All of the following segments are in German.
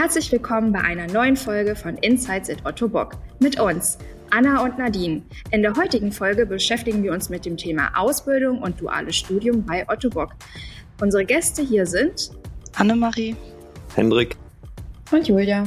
Herzlich willkommen bei einer neuen Folge von Insights at Otto Bock. Mit uns, Anna und Nadine. In der heutigen Folge beschäftigen wir uns mit dem Thema Ausbildung und duales Studium bei Otto Bock. Unsere Gäste hier sind Annemarie, Hendrik und Julia.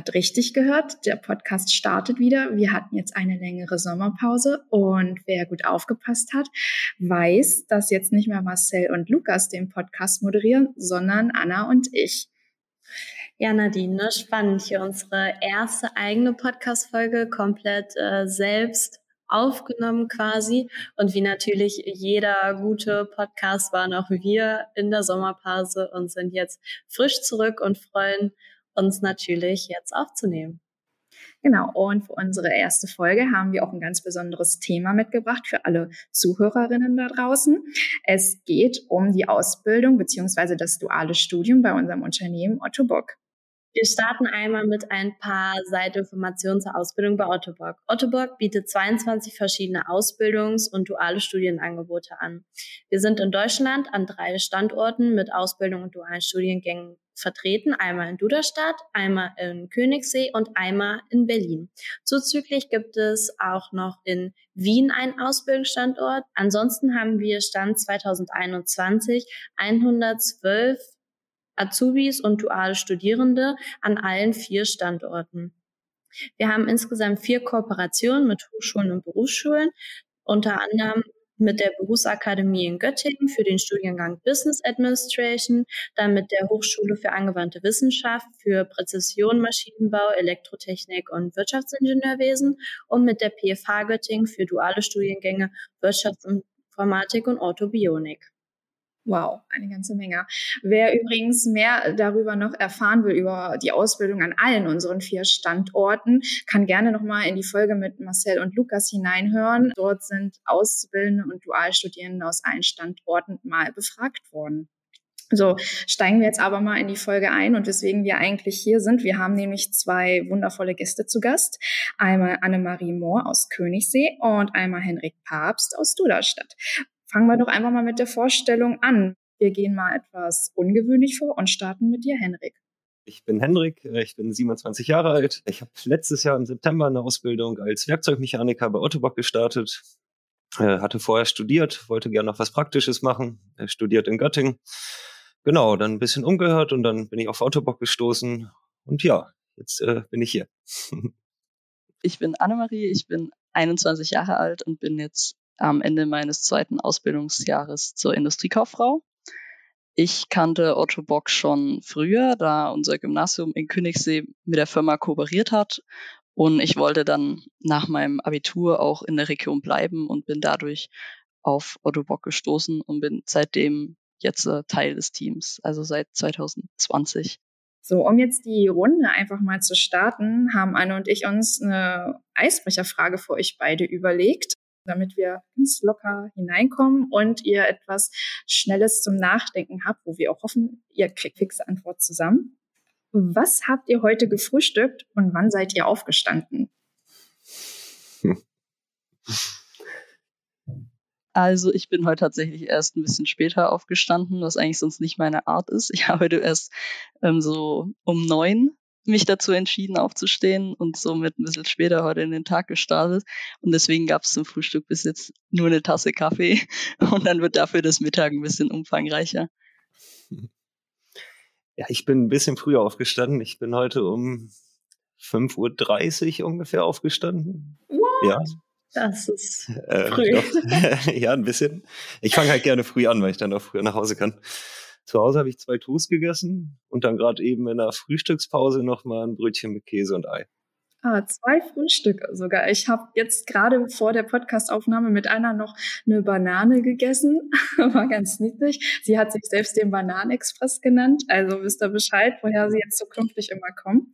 Gerade richtig gehört, der Podcast startet wieder. Wir hatten jetzt eine längere Sommerpause und wer gut aufgepasst hat, weiß, dass jetzt nicht mehr Marcel und Lukas den Podcast moderieren, sondern Anna und ich. Ja, Nadine, ne? spannend hier unsere erste eigene Podcast-Folge komplett äh, selbst aufgenommen quasi. Und wie natürlich jeder gute Podcast waren auch wir in der Sommerpause und sind jetzt frisch zurück und freuen uns natürlich jetzt aufzunehmen. Genau, und für unsere erste Folge haben wir auch ein ganz besonderes Thema mitgebracht für alle Zuhörerinnen da draußen. Es geht um die Ausbildung beziehungsweise das duale Studium bei unserem Unternehmen Otto Bock. Wir starten einmal mit ein paar Seitinformationen zur Ausbildung bei Ottobock. Ottobock bietet 22 verschiedene Ausbildungs- und duale Studienangebote an. Wir sind in Deutschland an drei Standorten mit Ausbildung und dualen Studiengängen vertreten, einmal in Duderstadt, einmal in Königssee und einmal in Berlin. Zuzüglich gibt es auch noch in Wien einen Ausbildungsstandort. Ansonsten haben wir Stand 2021 112 Azubis und duale Studierende an allen vier Standorten. Wir haben insgesamt vier Kooperationen mit Hochschulen und Berufsschulen, unter anderem mit der Berufsakademie in Göttingen für den Studiengang Business Administration, dann mit der Hochschule für angewandte Wissenschaft für Präzision, Maschinenbau, Elektrotechnik und Wirtschaftsingenieurwesen und mit der PFH Göttingen für duale Studiengänge Wirtschaftsinformatik und Orthobionik. Wow, eine ganze Menge. Wer übrigens mehr darüber noch erfahren will, über die Ausbildung an allen unseren vier Standorten, kann gerne nochmal in die Folge mit Marcel und Lukas hineinhören. Dort sind Auszubildende und Dualstudierende aus allen Standorten mal befragt worden. So, steigen wir jetzt aber mal in die Folge ein und weswegen wir eigentlich hier sind. Wir haben nämlich zwei wundervolle Gäste zu Gast. Einmal Annemarie Mohr aus Königssee und einmal Henrik Papst aus Duderstadt. Fangen wir doch einfach mal mit der Vorstellung an. Wir gehen mal etwas ungewöhnlich vor und starten mit dir, Henrik. Ich bin Henrik, äh, ich bin 27 Jahre alt. Ich habe letztes Jahr im September eine Ausbildung als Werkzeugmechaniker bei Ottobock gestartet. Äh, hatte vorher studiert, wollte gerne noch was Praktisches machen, äh, studiert in Göttingen. Genau, dann ein bisschen umgehört und dann bin ich auf Ottobock gestoßen. Und ja, jetzt äh, bin ich hier. ich bin Annemarie, ich bin 21 Jahre alt und bin jetzt am Ende meines zweiten Ausbildungsjahres zur Industriekauffrau. Ich kannte Otto Bock schon früher, da unser Gymnasium in Königssee mit der Firma kooperiert hat. Und ich wollte dann nach meinem Abitur auch in der Region bleiben und bin dadurch auf Otto Bock gestoßen und bin seitdem jetzt äh, Teil des Teams, also seit 2020. So, um jetzt die Runde einfach mal zu starten, haben Anne und ich uns eine Eisbrecherfrage für euch beide überlegt damit wir ganz locker hineinkommen und ihr etwas Schnelles zum Nachdenken habt, wo wir auch hoffen, ihr kriegt fixe Antwort zusammen. Was habt ihr heute gefrühstückt und wann seid ihr aufgestanden? Also ich bin heute tatsächlich erst ein bisschen später aufgestanden, was eigentlich sonst nicht meine Art ist. Ich habe heute erst ähm, so um neun mich dazu entschieden aufzustehen und somit ein bisschen später heute in den Tag gestartet. Und deswegen gab es zum Frühstück bis jetzt nur eine Tasse Kaffee und dann wird dafür das Mittag ein bisschen umfangreicher. Ja, ich bin ein bisschen früher aufgestanden. Ich bin heute um 5.30 Uhr ungefähr aufgestanden. What? Ja. Das ist äh, früh. ja, ein bisschen. Ich fange halt gerne früh an, weil ich dann auch früher nach Hause kann. Zu Hause habe ich zwei Toast gegessen und dann gerade eben in der Frühstückspause nochmal ein Brötchen mit Käse und Ei. Ah, zwei Frühstücke sogar. Ich habe jetzt gerade vor der Podcastaufnahme mit einer noch eine Banane gegessen. War ganz niedlich. Sie hat sich selbst den Bananenexpress genannt. Also wisst ihr Bescheid, woher sie jetzt zukünftig immer kommen.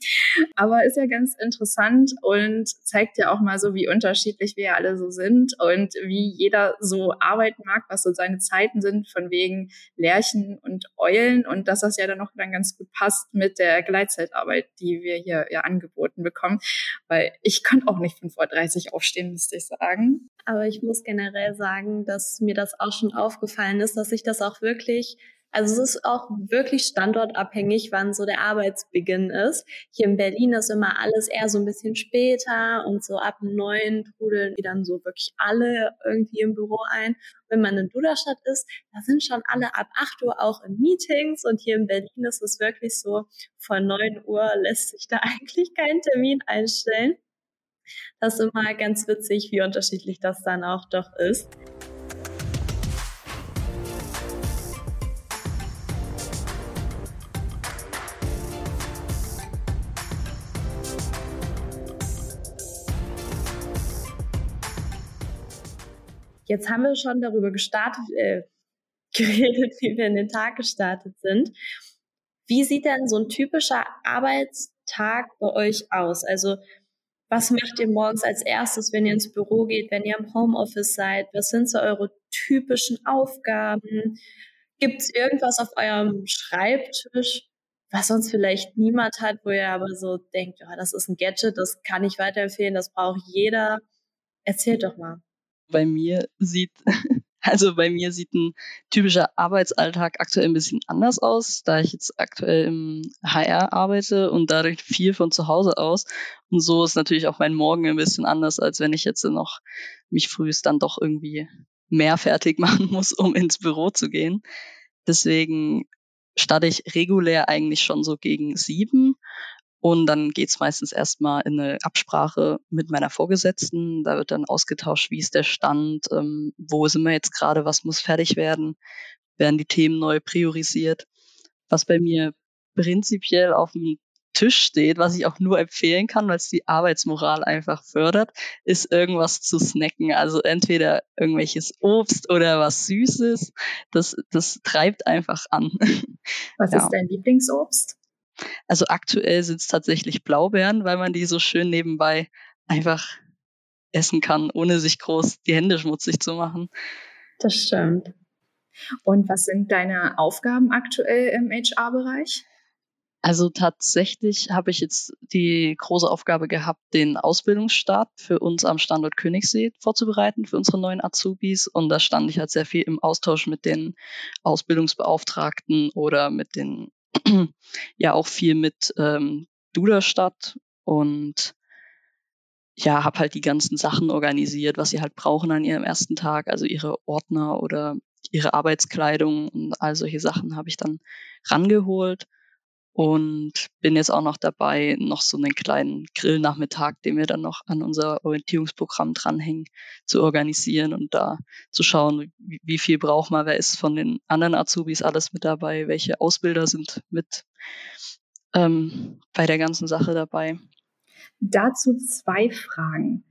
Aber ist ja ganz interessant und zeigt ja auch mal so, wie unterschiedlich wir alle so sind und wie jeder so arbeiten mag, was so seine Zeiten sind, von wegen Lerchen und Eulen und dass das ja dann noch dann ganz gut passt mit der Gleitzeitarbeit, die wir hier ja angeboten bekommen weil ich könnte auch nicht 5.30 Uhr aufstehen, müsste ich sagen. Aber ich muss generell sagen, dass mir das auch schon aufgefallen ist, dass ich das auch wirklich also es ist auch wirklich standortabhängig, wann so der Arbeitsbeginn ist. Hier in Berlin ist immer alles eher so ein bisschen später und so ab neun trudeln die dann so wirklich alle irgendwie im Büro ein. Wenn man in Duderstadt ist, da sind schon alle ab acht Uhr auch in Meetings und hier in Berlin ist es wirklich so, von neun Uhr lässt sich da eigentlich kein Termin einstellen. Das ist immer ganz witzig, wie unterschiedlich das dann auch doch ist. Jetzt haben wir schon darüber gestartet, äh, geredet, wie wir in den Tag gestartet sind. Wie sieht denn so ein typischer Arbeitstag bei euch aus? Also was macht ihr morgens als erstes, wenn ihr ins Büro geht, wenn ihr im Homeoffice seid? Was sind so eure typischen Aufgaben? Gibt es irgendwas auf eurem Schreibtisch, was sonst vielleicht niemand hat, wo ihr aber so denkt, ja, das ist ein Gadget, das kann ich weiterempfehlen, das braucht jeder? Erzählt doch mal bei mir sieht, also bei mir sieht ein typischer Arbeitsalltag aktuell ein bisschen anders aus, da ich jetzt aktuell im HR arbeite und dadurch viel von zu Hause aus. Und so ist natürlich auch mein Morgen ein bisschen anders, als wenn ich jetzt noch mich frühest dann doch irgendwie mehr fertig machen muss, um ins Büro zu gehen. Deswegen starte ich regulär eigentlich schon so gegen sieben und dann geht's meistens erstmal in eine Absprache mit meiner Vorgesetzten. Da wird dann ausgetauscht, wie ist der Stand, ähm, wo sind wir jetzt gerade, was muss fertig werden, werden die Themen neu priorisiert. Was bei mir prinzipiell auf dem Tisch steht, was ich auch nur empfehlen kann, weil es die Arbeitsmoral einfach fördert, ist irgendwas zu snacken. Also entweder irgendwelches Obst oder was Süßes. Das, das treibt einfach an. Was ja. ist dein Lieblingsobst? Also aktuell sind es tatsächlich Blaubeeren, weil man die so schön nebenbei einfach essen kann, ohne sich groß die Hände schmutzig zu machen. Das stimmt. Und was sind deine Aufgaben aktuell im HR-Bereich? Also tatsächlich habe ich jetzt die große Aufgabe gehabt, den Ausbildungsstart für uns am Standort Königssee vorzubereiten, für unsere neuen Azubis. Und da stand ich halt sehr viel im Austausch mit den Ausbildungsbeauftragten oder mit den ja auch viel mit ähm, Duderstadt und ja, habe halt die ganzen Sachen organisiert, was sie halt brauchen an ihrem ersten Tag, also ihre Ordner oder ihre Arbeitskleidung und all solche Sachen habe ich dann rangeholt und bin jetzt auch noch dabei, noch so einen kleinen Grillnachmittag, den wir dann noch an unser Orientierungsprogramm dranhängen, zu organisieren und da zu schauen, wie, viel braucht man, wer ist von den anderen Azubis alles mit dabei, welche Ausbilder sind mit ähm, bei der ganzen Sache dabei. Dazu zwei Fragen.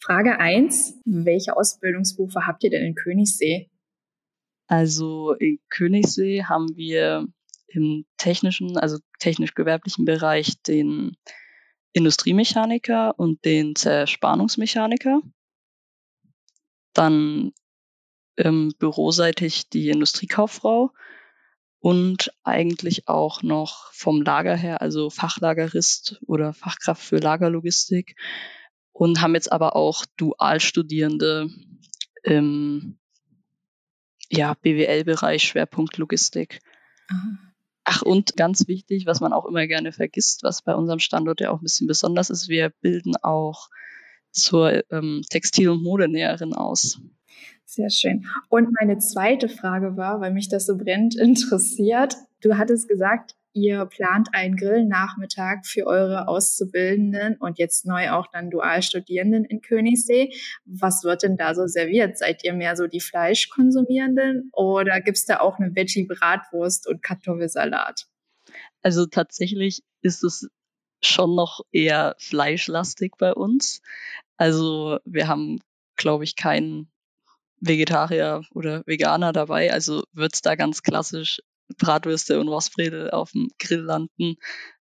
Frage eins: welche Ausbildungsberufe habt ihr denn in Königssee? Also in Königssee haben wir im technischen, also technisch-gewerblichen Bereich den Industriemechaniker und den Zerspannungsmechaniker. Dann ähm, büroseitig die Industriekauffrau und eigentlich auch noch vom Lager her, also Fachlagerist oder Fachkraft für Lagerlogistik und haben jetzt aber auch Dualstudierende im ja, BWL-Bereich, Schwerpunkt Logistik. Aha. Ach, und ganz wichtig, was man auch immer gerne vergisst, was bei unserem Standort ja auch ein bisschen besonders ist, wir bilden auch zur ähm, Textil- und Modenäherin aus. Sehr schön. Und meine zweite Frage war, weil mich das so brennend interessiert, du hattest gesagt, ihr plant einen Grillnachmittag für eure Auszubildenden und jetzt neu auch dann Dualstudierenden in Königssee. Was wird denn da so serviert? Seid ihr mehr so die Fleischkonsumierenden oder gibt's da auch eine Veggie-Bratwurst und Kartoffelsalat? Also tatsächlich ist es schon noch eher fleischlastig bei uns. Also wir haben, glaube ich, keinen Vegetarier oder Veganer dabei. Also wird's da ganz klassisch Bratwürste und Rostbredel auf dem Grill landen.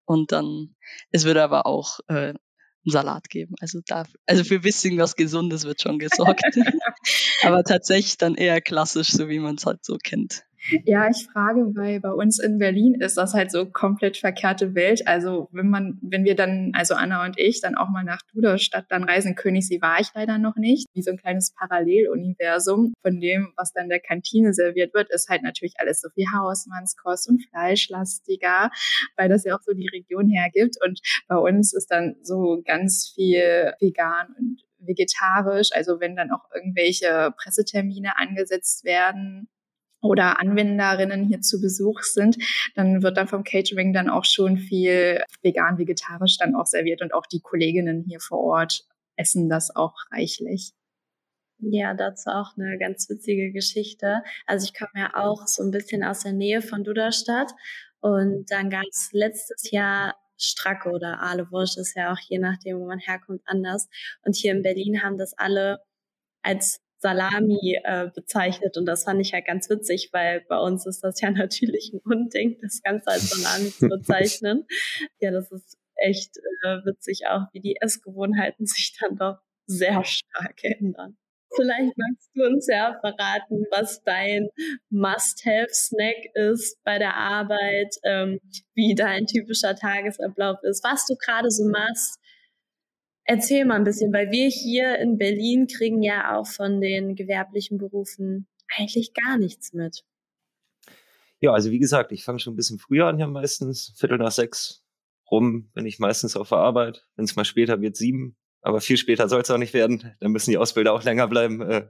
Und dann, es wird aber auch äh, einen Salat geben. Also da, also für ein bisschen was Gesundes wird schon gesorgt. aber tatsächlich dann eher klassisch, so wie man es halt so kennt. Ja, ich frage, weil bei uns in Berlin ist das halt so komplett verkehrte Welt. Also wenn man, wenn wir dann, also Anna und ich, dann auch mal nach Duderstadt dann reisen, Königssee war ich leider noch nicht. Wie so ein kleines Paralleluniversum von dem, was dann der Kantine serviert wird, ist halt natürlich alles so viel Hausmannskost und fleischlastiger, weil das ja auch so die Region hergibt. Und bei uns ist dann so ganz viel vegan und vegetarisch. Also wenn dann auch irgendwelche Pressetermine angesetzt werden, oder Anwenderinnen hier zu Besuch sind, dann wird dann vom Catering dann auch schon viel vegan, vegetarisch dann auch serviert und auch die Kolleginnen hier vor Ort essen das auch reichlich. Ja, dazu auch eine ganz witzige Geschichte. Also ich komme ja auch so ein bisschen aus der Nähe von Duderstadt und dann gab es letztes Jahr Stracke oder Ahlewurst, ist ja auch je nachdem, wo man herkommt, anders. Und hier in Berlin haben das alle als Salami äh, bezeichnet und das fand ich halt ganz witzig, weil bei uns ist das ja natürlich ein Unding, das Ganze als Salami zu bezeichnen. Ja, das ist echt äh, witzig auch, wie die Essgewohnheiten sich dann doch sehr stark ändern. Vielleicht magst du uns ja verraten, was dein Must-Have-Snack ist bei der Arbeit, ähm, wie dein typischer Tagesablauf ist, was du gerade so machst, Erzähl mal ein bisschen, weil wir hier in Berlin kriegen ja auch von den gewerblichen Berufen eigentlich gar nichts mit. Ja, also wie gesagt, ich fange schon ein bisschen früher an ja meistens, Viertel nach sechs rum bin ich meistens auf der Arbeit. Wenn es mal später wird, sieben. Aber viel später soll es auch nicht werden. Dann müssen die Ausbilder auch länger bleiben. Äh,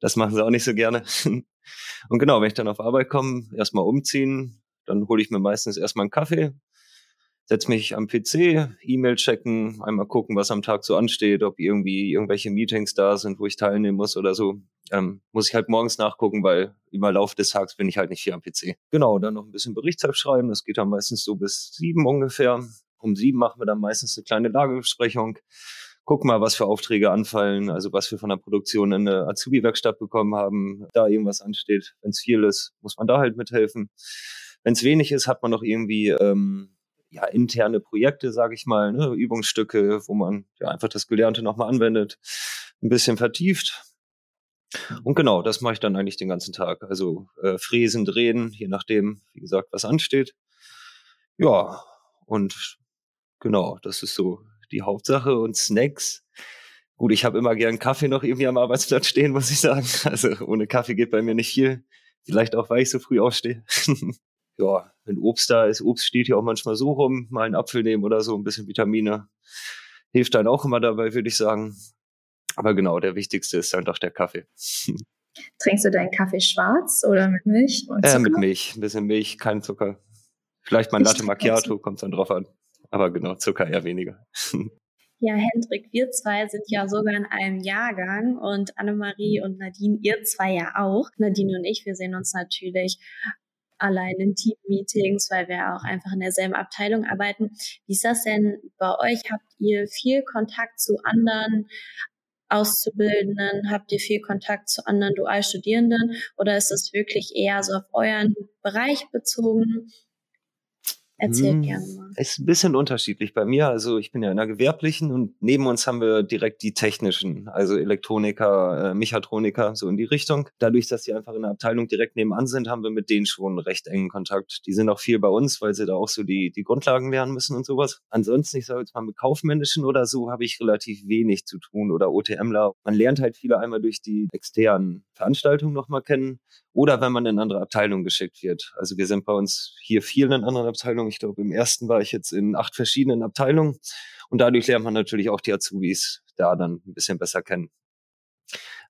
das machen sie auch nicht so gerne. Und genau, wenn ich dann auf Arbeit komme, erstmal umziehen, dann hole ich mir meistens erstmal einen Kaffee, setze mich am PC, E-Mail checken, einmal gucken, was am Tag so ansteht, ob irgendwie irgendwelche Meetings da sind, wo ich teilnehmen muss oder so. Ähm, muss ich halt morgens nachgucken, weil im Lauf des Tages bin ich halt nicht hier am PC. Genau, dann noch ein bisschen Berichtsheft schreiben. Das geht dann meistens so bis sieben ungefähr. Um sieben machen wir dann meistens eine kleine Lagebesprechung. Gucken mal, was für Aufträge anfallen, also was wir von der Produktion in der Azubi-Werkstatt bekommen haben. Da irgendwas ansteht. Wenn es viel ist, muss man da halt mithelfen. Wenn es wenig ist, hat man noch irgendwie ähm, ja, interne Projekte, sage ich mal, ne, Übungsstücke, wo man ja einfach das Gelernte nochmal anwendet, ein bisschen vertieft. Und genau, das mache ich dann eigentlich den ganzen Tag. Also äh, fräsen, drehen, je nachdem, wie gesagt, was ansteht. Ja, und genau, das ist so die Hauptsache. Und Snacks. Gut, ich habe immer gern Kaffee noch irgendwie am Arbeitsplatz stehen, muss ich sagen. Also ohne Kaffee geht bei mir nicht viel. Vielleicht auch, weil ich so früh aufstehe. ja, wenn Obst da ist, Obst steht ja auch manchmal so rum, mal einen Apfel nehmen oder so, ein bisschen Vitamine. Hilft dann auch immer dabei, würde ich sagen. Aber genau, der wichtigste ist dann doch der Kaffee. Trinkst du deinen Kaffee schwarz oder mit Milch? Und Zucker? Äh, mit Milch, ein bisschen Milch, kein Zucker. Vielleicht mal ein Latte Macchiato, kommt dann drauf an. Aber genau, Zucker eher weniger. Ja, Hendrik, wir zwei sind ja sogar in einem Jahrgang und Annemarie und Nadine, ihr zwei ja auch. Nadine und ich, wir sehen uns natürlich allein in Team-Meetings, weil wir auch einfach in derselben Abteilung arbeiten. Wie ist das denn bei euch? Habt ihr viel Kontakt zu anderen Auszubildenden? Habt ihr viel Kontakt zu anderen Dualstudierenden? Oder ist es wirklich eher so auf euren Bereich bezogen? Erzähl hm, gerne mal. Ist ein bisschen unterschiedlich bei mir. Also ich bin ja in der gewerblichen und neben uns haben wir direkt die technischen, also Elektroniker, äh, Mechatroniker, so in die Richtung. Dadurch, dass die einfach in der Abteilung direkt nebenan sind, haben wir mit denen schon recht engen Kontakt. Die sind auch viel bei uns, weil sie da auch so die, die Grundlagen lernen müssen und sowas. Ansonsten, ich sage jetzt mal mit Kaufmännischen oder so, habe ich relativ wenig zu tun oder OTMler. Man lernt halt viele einmal durch die externen Veranstaltungen nochmal kennen oder wenn man in andere Abteilungen geschickt wird. Also wir sind bei uns hier viel in anderen Abteilungen. Ich glaube, im ersten war ich jetzt in acht verschiedenen Abteilungen und dadurch lernt man natürlich auch die Azubis da dann ein bisschen besser kennen.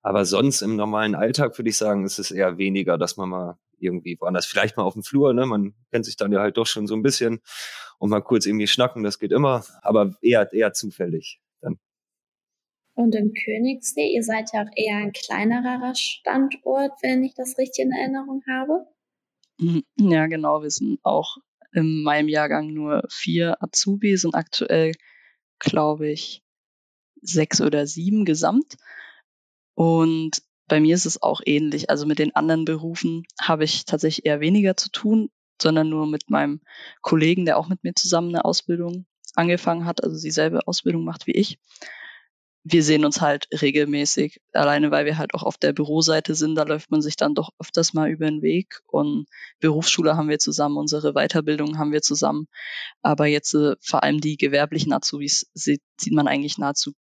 Aber sonst im normalen Alltag würde ich sagen, ist es eher weniger, dass man mal irgendwie woanders, vielleicht mal auf dem Flur, ne? Man kennt sich dann ja halt doch schon so ein bisschen und mal kurz irgendwie schnacken, das geht immer, aber eher, eher zufällig. Und in Königssee, ihr seid ja auch eher ein kleinerer Standort, wenn ich das richtig in Erinnerung habe. Mhm. Ja, genau. Wir sind auch in meinem Jahrgang nur vier Azubis und aktuell, glaube ich, sechs oder sieben gesamt. Und bei mir ist es auch ähnlich. Also mit den anderen Berufen habe ich tatsächlich eher weniger zu tun, sondern nur mit meinem Kollegen, der auch mit mir zusammen eine Ausbildung angefangen hat, also dieselbe Ausbildung macht wie ich. Wir sehen uns halt regelmäßig, alleine weil wir halt auch auf der Büroseite sind, da läuft man sich dann doch öfters mal über den Weg und Berufsschule haben wir zusammen, unsere Weiterbildung haben wir zusammen. Aber jetzt äh, vor allem die gewerblichen Azubis sieht, sieht man eigentlich nahezu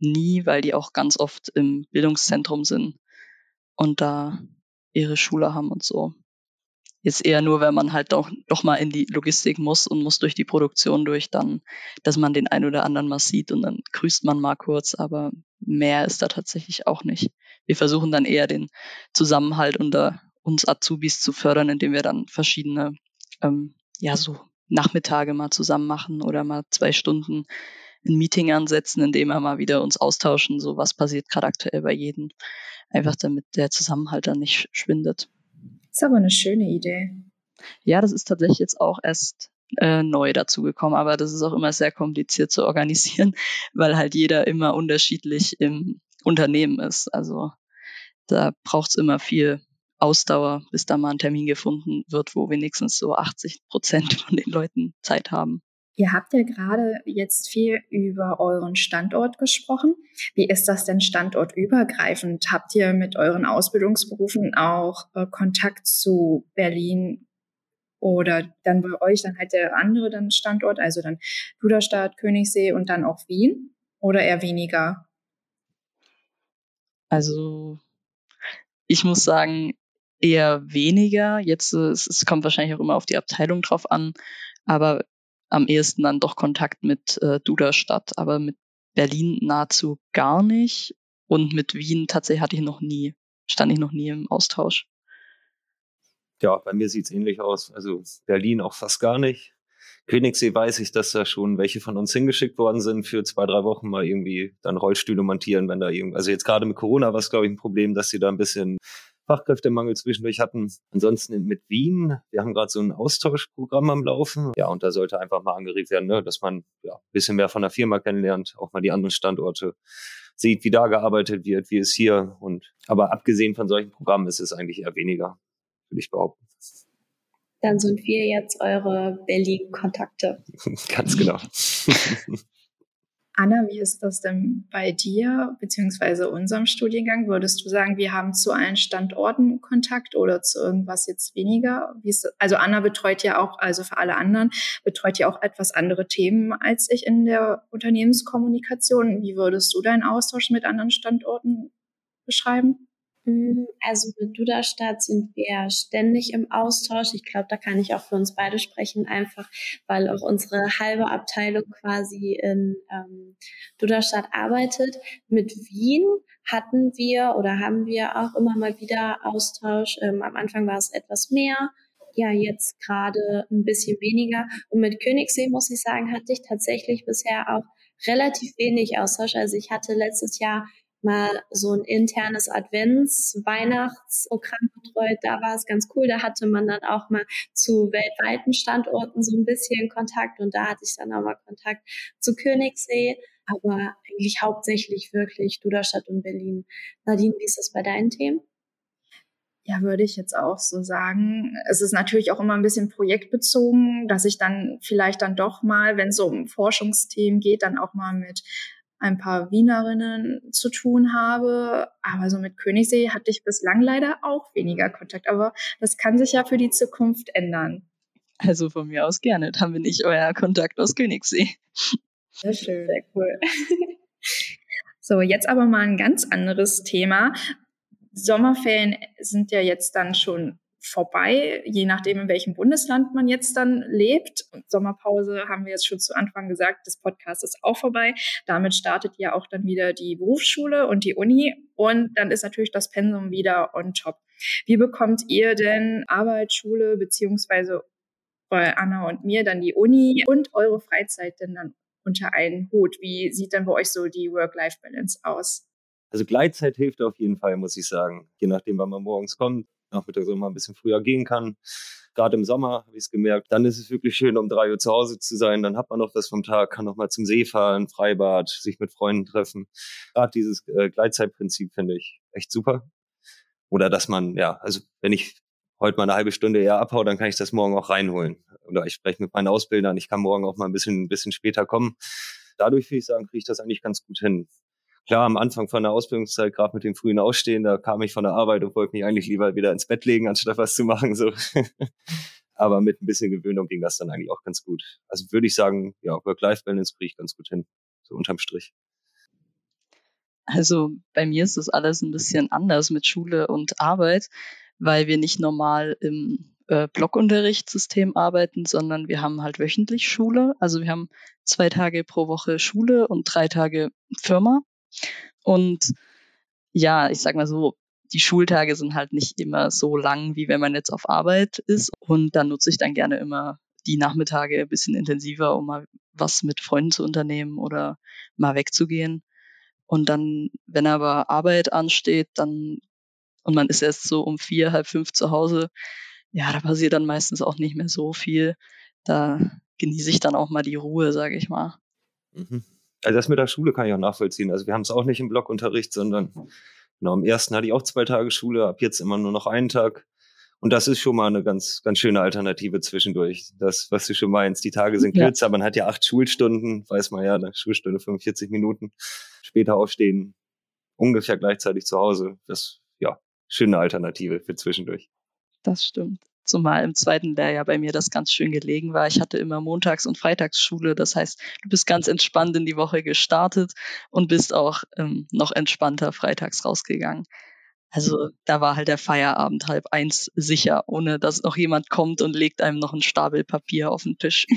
nie, weil die auch ganz oft im Bildungszentrum sind und da ihre Schule haben und so. Jetzt eher nur, wenn man halt doch, doch mal in die Logistik muss und muss durch die Produktion durch, dann, dass man den einen oder anderen mal sieht und dann grüßt man mal kurz, aber mehr ist da tatsächlich auch nicht. Wir versuchen dann eher den Zusammenhalt unter uns Azubis zu fördern, indem wir dann verschiedene, ähm, ja, so Nachmittage mal zusammen machen oder mal zwei Stunden ein Meeting ansetzen, indem wir mal wieder uns austauschen, so was passiert gerade aktuell bei jedem. Einfach damit der Zusammenhalt dann nicht schwindet. Ist aber eine schöne Idee. Ja, das ist tatsächlich jetzt auch erst äh, neu dazugekommen, aber das ist auch immer sehr kompliziert zu organisieren, weil halt jeder immer unterschiedlich im Unternehmen ist. Also da braucht es immer viel Ausdauer, bis da mal ein Termin gefunden wird, wo wenigstens so 80 Prozent von den Leuten Zeit haben. Ihr habt ja gerade jetzt viel über euren Standort gesprochen. Wie ist das denn standortübergreifend? Habt ihr mit euren Ausbildungsberufen auch äh, Kontakt zu Berlin oder dann bei euch dann halt der andere dann Standort, also dann Duderstadt, Königssee und dann auch Wien oder eher weniger? Also ich muss sagen, eher weniger. Jetzt, äh, es, es kommt wahrscheinlich auch immer auf die Abteilung drauf an, aber am ehesten dann doch Kontakt mit äh, Duderstadt, aber mit Berlin nahezu gar nicht. Und mit Wien tatsächlich hatte ich noch nie, stand ich noch nie im Austausch. Ja, bei mir sieht's ähnlich aus. Also Berlin auch fast gar nicht. Königssee weiß ich, dass da schon welche von uns hingeschickt worden sind für zwei, drei Wochen mal irgendwie dann Rollstühle montieren, wenn da irgendwie, also jetzt gerade mit Corona war es, glaube ich, ein Problem, dass sie da ein bisschen Fachkräftemangel zwischendurch hatten. Ansonsten mit Wien, wir haben gerade so ein Austauschprogramm am Laufen. Ja, und da sollte einfach mal angeregt werden, ne, dass man ja, ein bisschen mehr von der Firma kennenlernt, auch mal die anderen Standorte sieht, wie da gearbeitet wird, wie es hier. Und aber abgesehen von solchen Programmen ist es eigentlich eher weniger, würde ich behaupten. Dann sind wir jetzt eure Berlin-Kontakte. Ganz genau. Anna, wie ist das denn bei dir beziehungsweise unserem Studiengang? Würdest du sagen, wir haben zu allen Standorten Kontakt oder zu irgendwas jetzt weniger? also Anna betreut ja auch, also für alle anderen, betreut ja auch etwas andere Themen als ich in der Unternehmenskommunikation. Wie würdest du deinen Austausch mit anderen Standorten beschreiben? Mm, also mit Duderstadt sind wir ständig im Austausch. Ich glaube, da kann ich auch für uns beide sprechen, einfach weil auch unsere halbe Abteilung quasi in ähm, Duderstadt arbeitet. Mit Wien hatten wir oder haben wir auch immer mal wieder Austausch. Ähm, am Anfang war es etwas mehr, ja jetzt gerade ein bisschen weniger. Und mit Königssee muss ich sagen, hatte ich tatsächlich bisher auch relativ wenig Austausch. Also ich hatte letztes Jahr mal so ein internes Advents-Weihnachtsprogramm betreut. Da war es ganz cool. Da hatte man dann auch mal zu weltweiten Standorten so ein bisschen Kontakt und da hatte ich dann auch mal Kontakt zu Königssee. Aber eigentlich hauptsächlich wirklich Duderstadt und Berlin. Nadine, wie ist das bei deinen Themen? Ja, würde ich jetzt auch so sagen. Es ist natürlich auch immer ein bisschen projektbezogen, dass ich dann vielleicht dann doch mal, wenn es so um Forschungsthemen geht, dann auch mal mit ein paar Wienerinnen zu tun habe. Aber so mit Königssee hatte ich bislang leider auch weniger Kontakt. Aber das kann sich ja für die Zukunft ändern. Also von mir aus gerne. Dann bin ich euer Kontakt aus Königssee. Sehr schön. Sehr cool. So, jetzt aber mal ein ganz anderes Thema. Sommerferien sind ja jetzt dann schon vorbei, je nachdem, in welchem Bundesland man jetzt dann lebt. Und Sommerpause haben wir jetzt schon zu Anfang gesagt, das Podcast ist auch vorbei. Damit startet ja auch dann wieder die Berufsschule und die Uni und dann ist natürlich das Pensum wieder on top. Wie bekommt ihr denn Arbeit, Schule beziehungsweise bei Anna und mir dann die Uni und eure Freizeit denn dann unter einen Hut? Wie sieht denn bei euch so die Work-Life-Balance aus? Also Gleitzeit hilft auf jeden Fall, muss ich sagen. Je nachdem, wann man morgens kommt, nachmittags mal ein bisschen früher gehen kann. Gerade im Sommer habe ich es gemerkt. Dann ist es wirklich schön, um drei Uhr zu Hause zu sein. Dann hat man noch was vom Tag, kann noch mal zum See fahren, Freibad, sich mit Freunden treffen. Gerade dieses äh, Gleitzeitprinzip finde ich echt super. Oder dass man, ja, also wenn ich heute mal eine halbe Stunde eher abhaue, dann kann ich das morgen auch reinholen. Oder ich spreche mit meinen Ausbildern, ich kann morgen auch mal ein bisschen, ein bisschen später kommen. Dadurch würde ich sagen, kriege ich das eigentlich ganz gut hin. Klar, am Anfang von der Ausbildungszeit, gerade mit dem frühen Ausstehen, da kam ich von der Arbeit und wollte mich eigentlich lieber wieder ins Bett legen, anstatt was zu machen. So. Aber mit ein bisschen Gewöhnung ging das dann eigentlich auch ganz gut. Also würde ich sagen, ja, Work-Life-Balance kriege ich ganz gut hin, so unterm Strich. Also bei mir ist das alles ein bisschen anders mit Schule und Arbeit, weil wir nicht normal im äh, Blockunterrichtssystem arbeiten, sondern wir haben halt wöchentlich Schule. Also wir haben zwei Tage pro Woche Schule und drei Tage Firma. Und ja, ich sag mal so, die Schultage sind halt nicht immer so lang, wie wenn man jetzt auf Arbeit ist. Und dann nutze ich dann gerne immer die Nachmittage ein bisschen intensiver, um mal was mit Freunden zu unternehmen oder mal wegzugehen. Und dann, wenn aber Arbeit ansteht, dann und man ist erst so um vier, halb fünf zu Hause, ja, da passiert dann meistens auch nicht mehr so viel. Da genieße ich dann auch mal die Ruhe, sage ich mal. Mhm. Also das mit der Schule kann ich auch nachvollziehen. Also wir haben es auch nicht im Blockunterricht, sondern genau am ersten hatte ich auch zwei Tage Schule, ab jetzt immer nur noch einen Tag. Und das ist schon mal eine ganz, ganz schöne Alternative zwischendurch. Das, was du schon meinst, die Tage sind kürzer, ja. man hat ja acht Schulstunden, weiß man ja, eine Schulstunde 45 Minuten. Später aufstehen, ungefähr gleichzeitig zu Hause. Das, ja, schöne Alternative für zwischendurch. Das stimmt. Zumal im zweiten Lehrjahr bei mir das ganz schön gelegen war. Ich hatte immer Montags- und Freitagsschule. Das heißt, du bist ganz entspannt in die Woche gestartet und bist auch ähm, noch entspannter freitags rausgegangen. Also da war halt der Feierabend halb eins sicher, ohne dass noch jemand kommt und legt einem noch einen Stapel Papier auf den Tisch.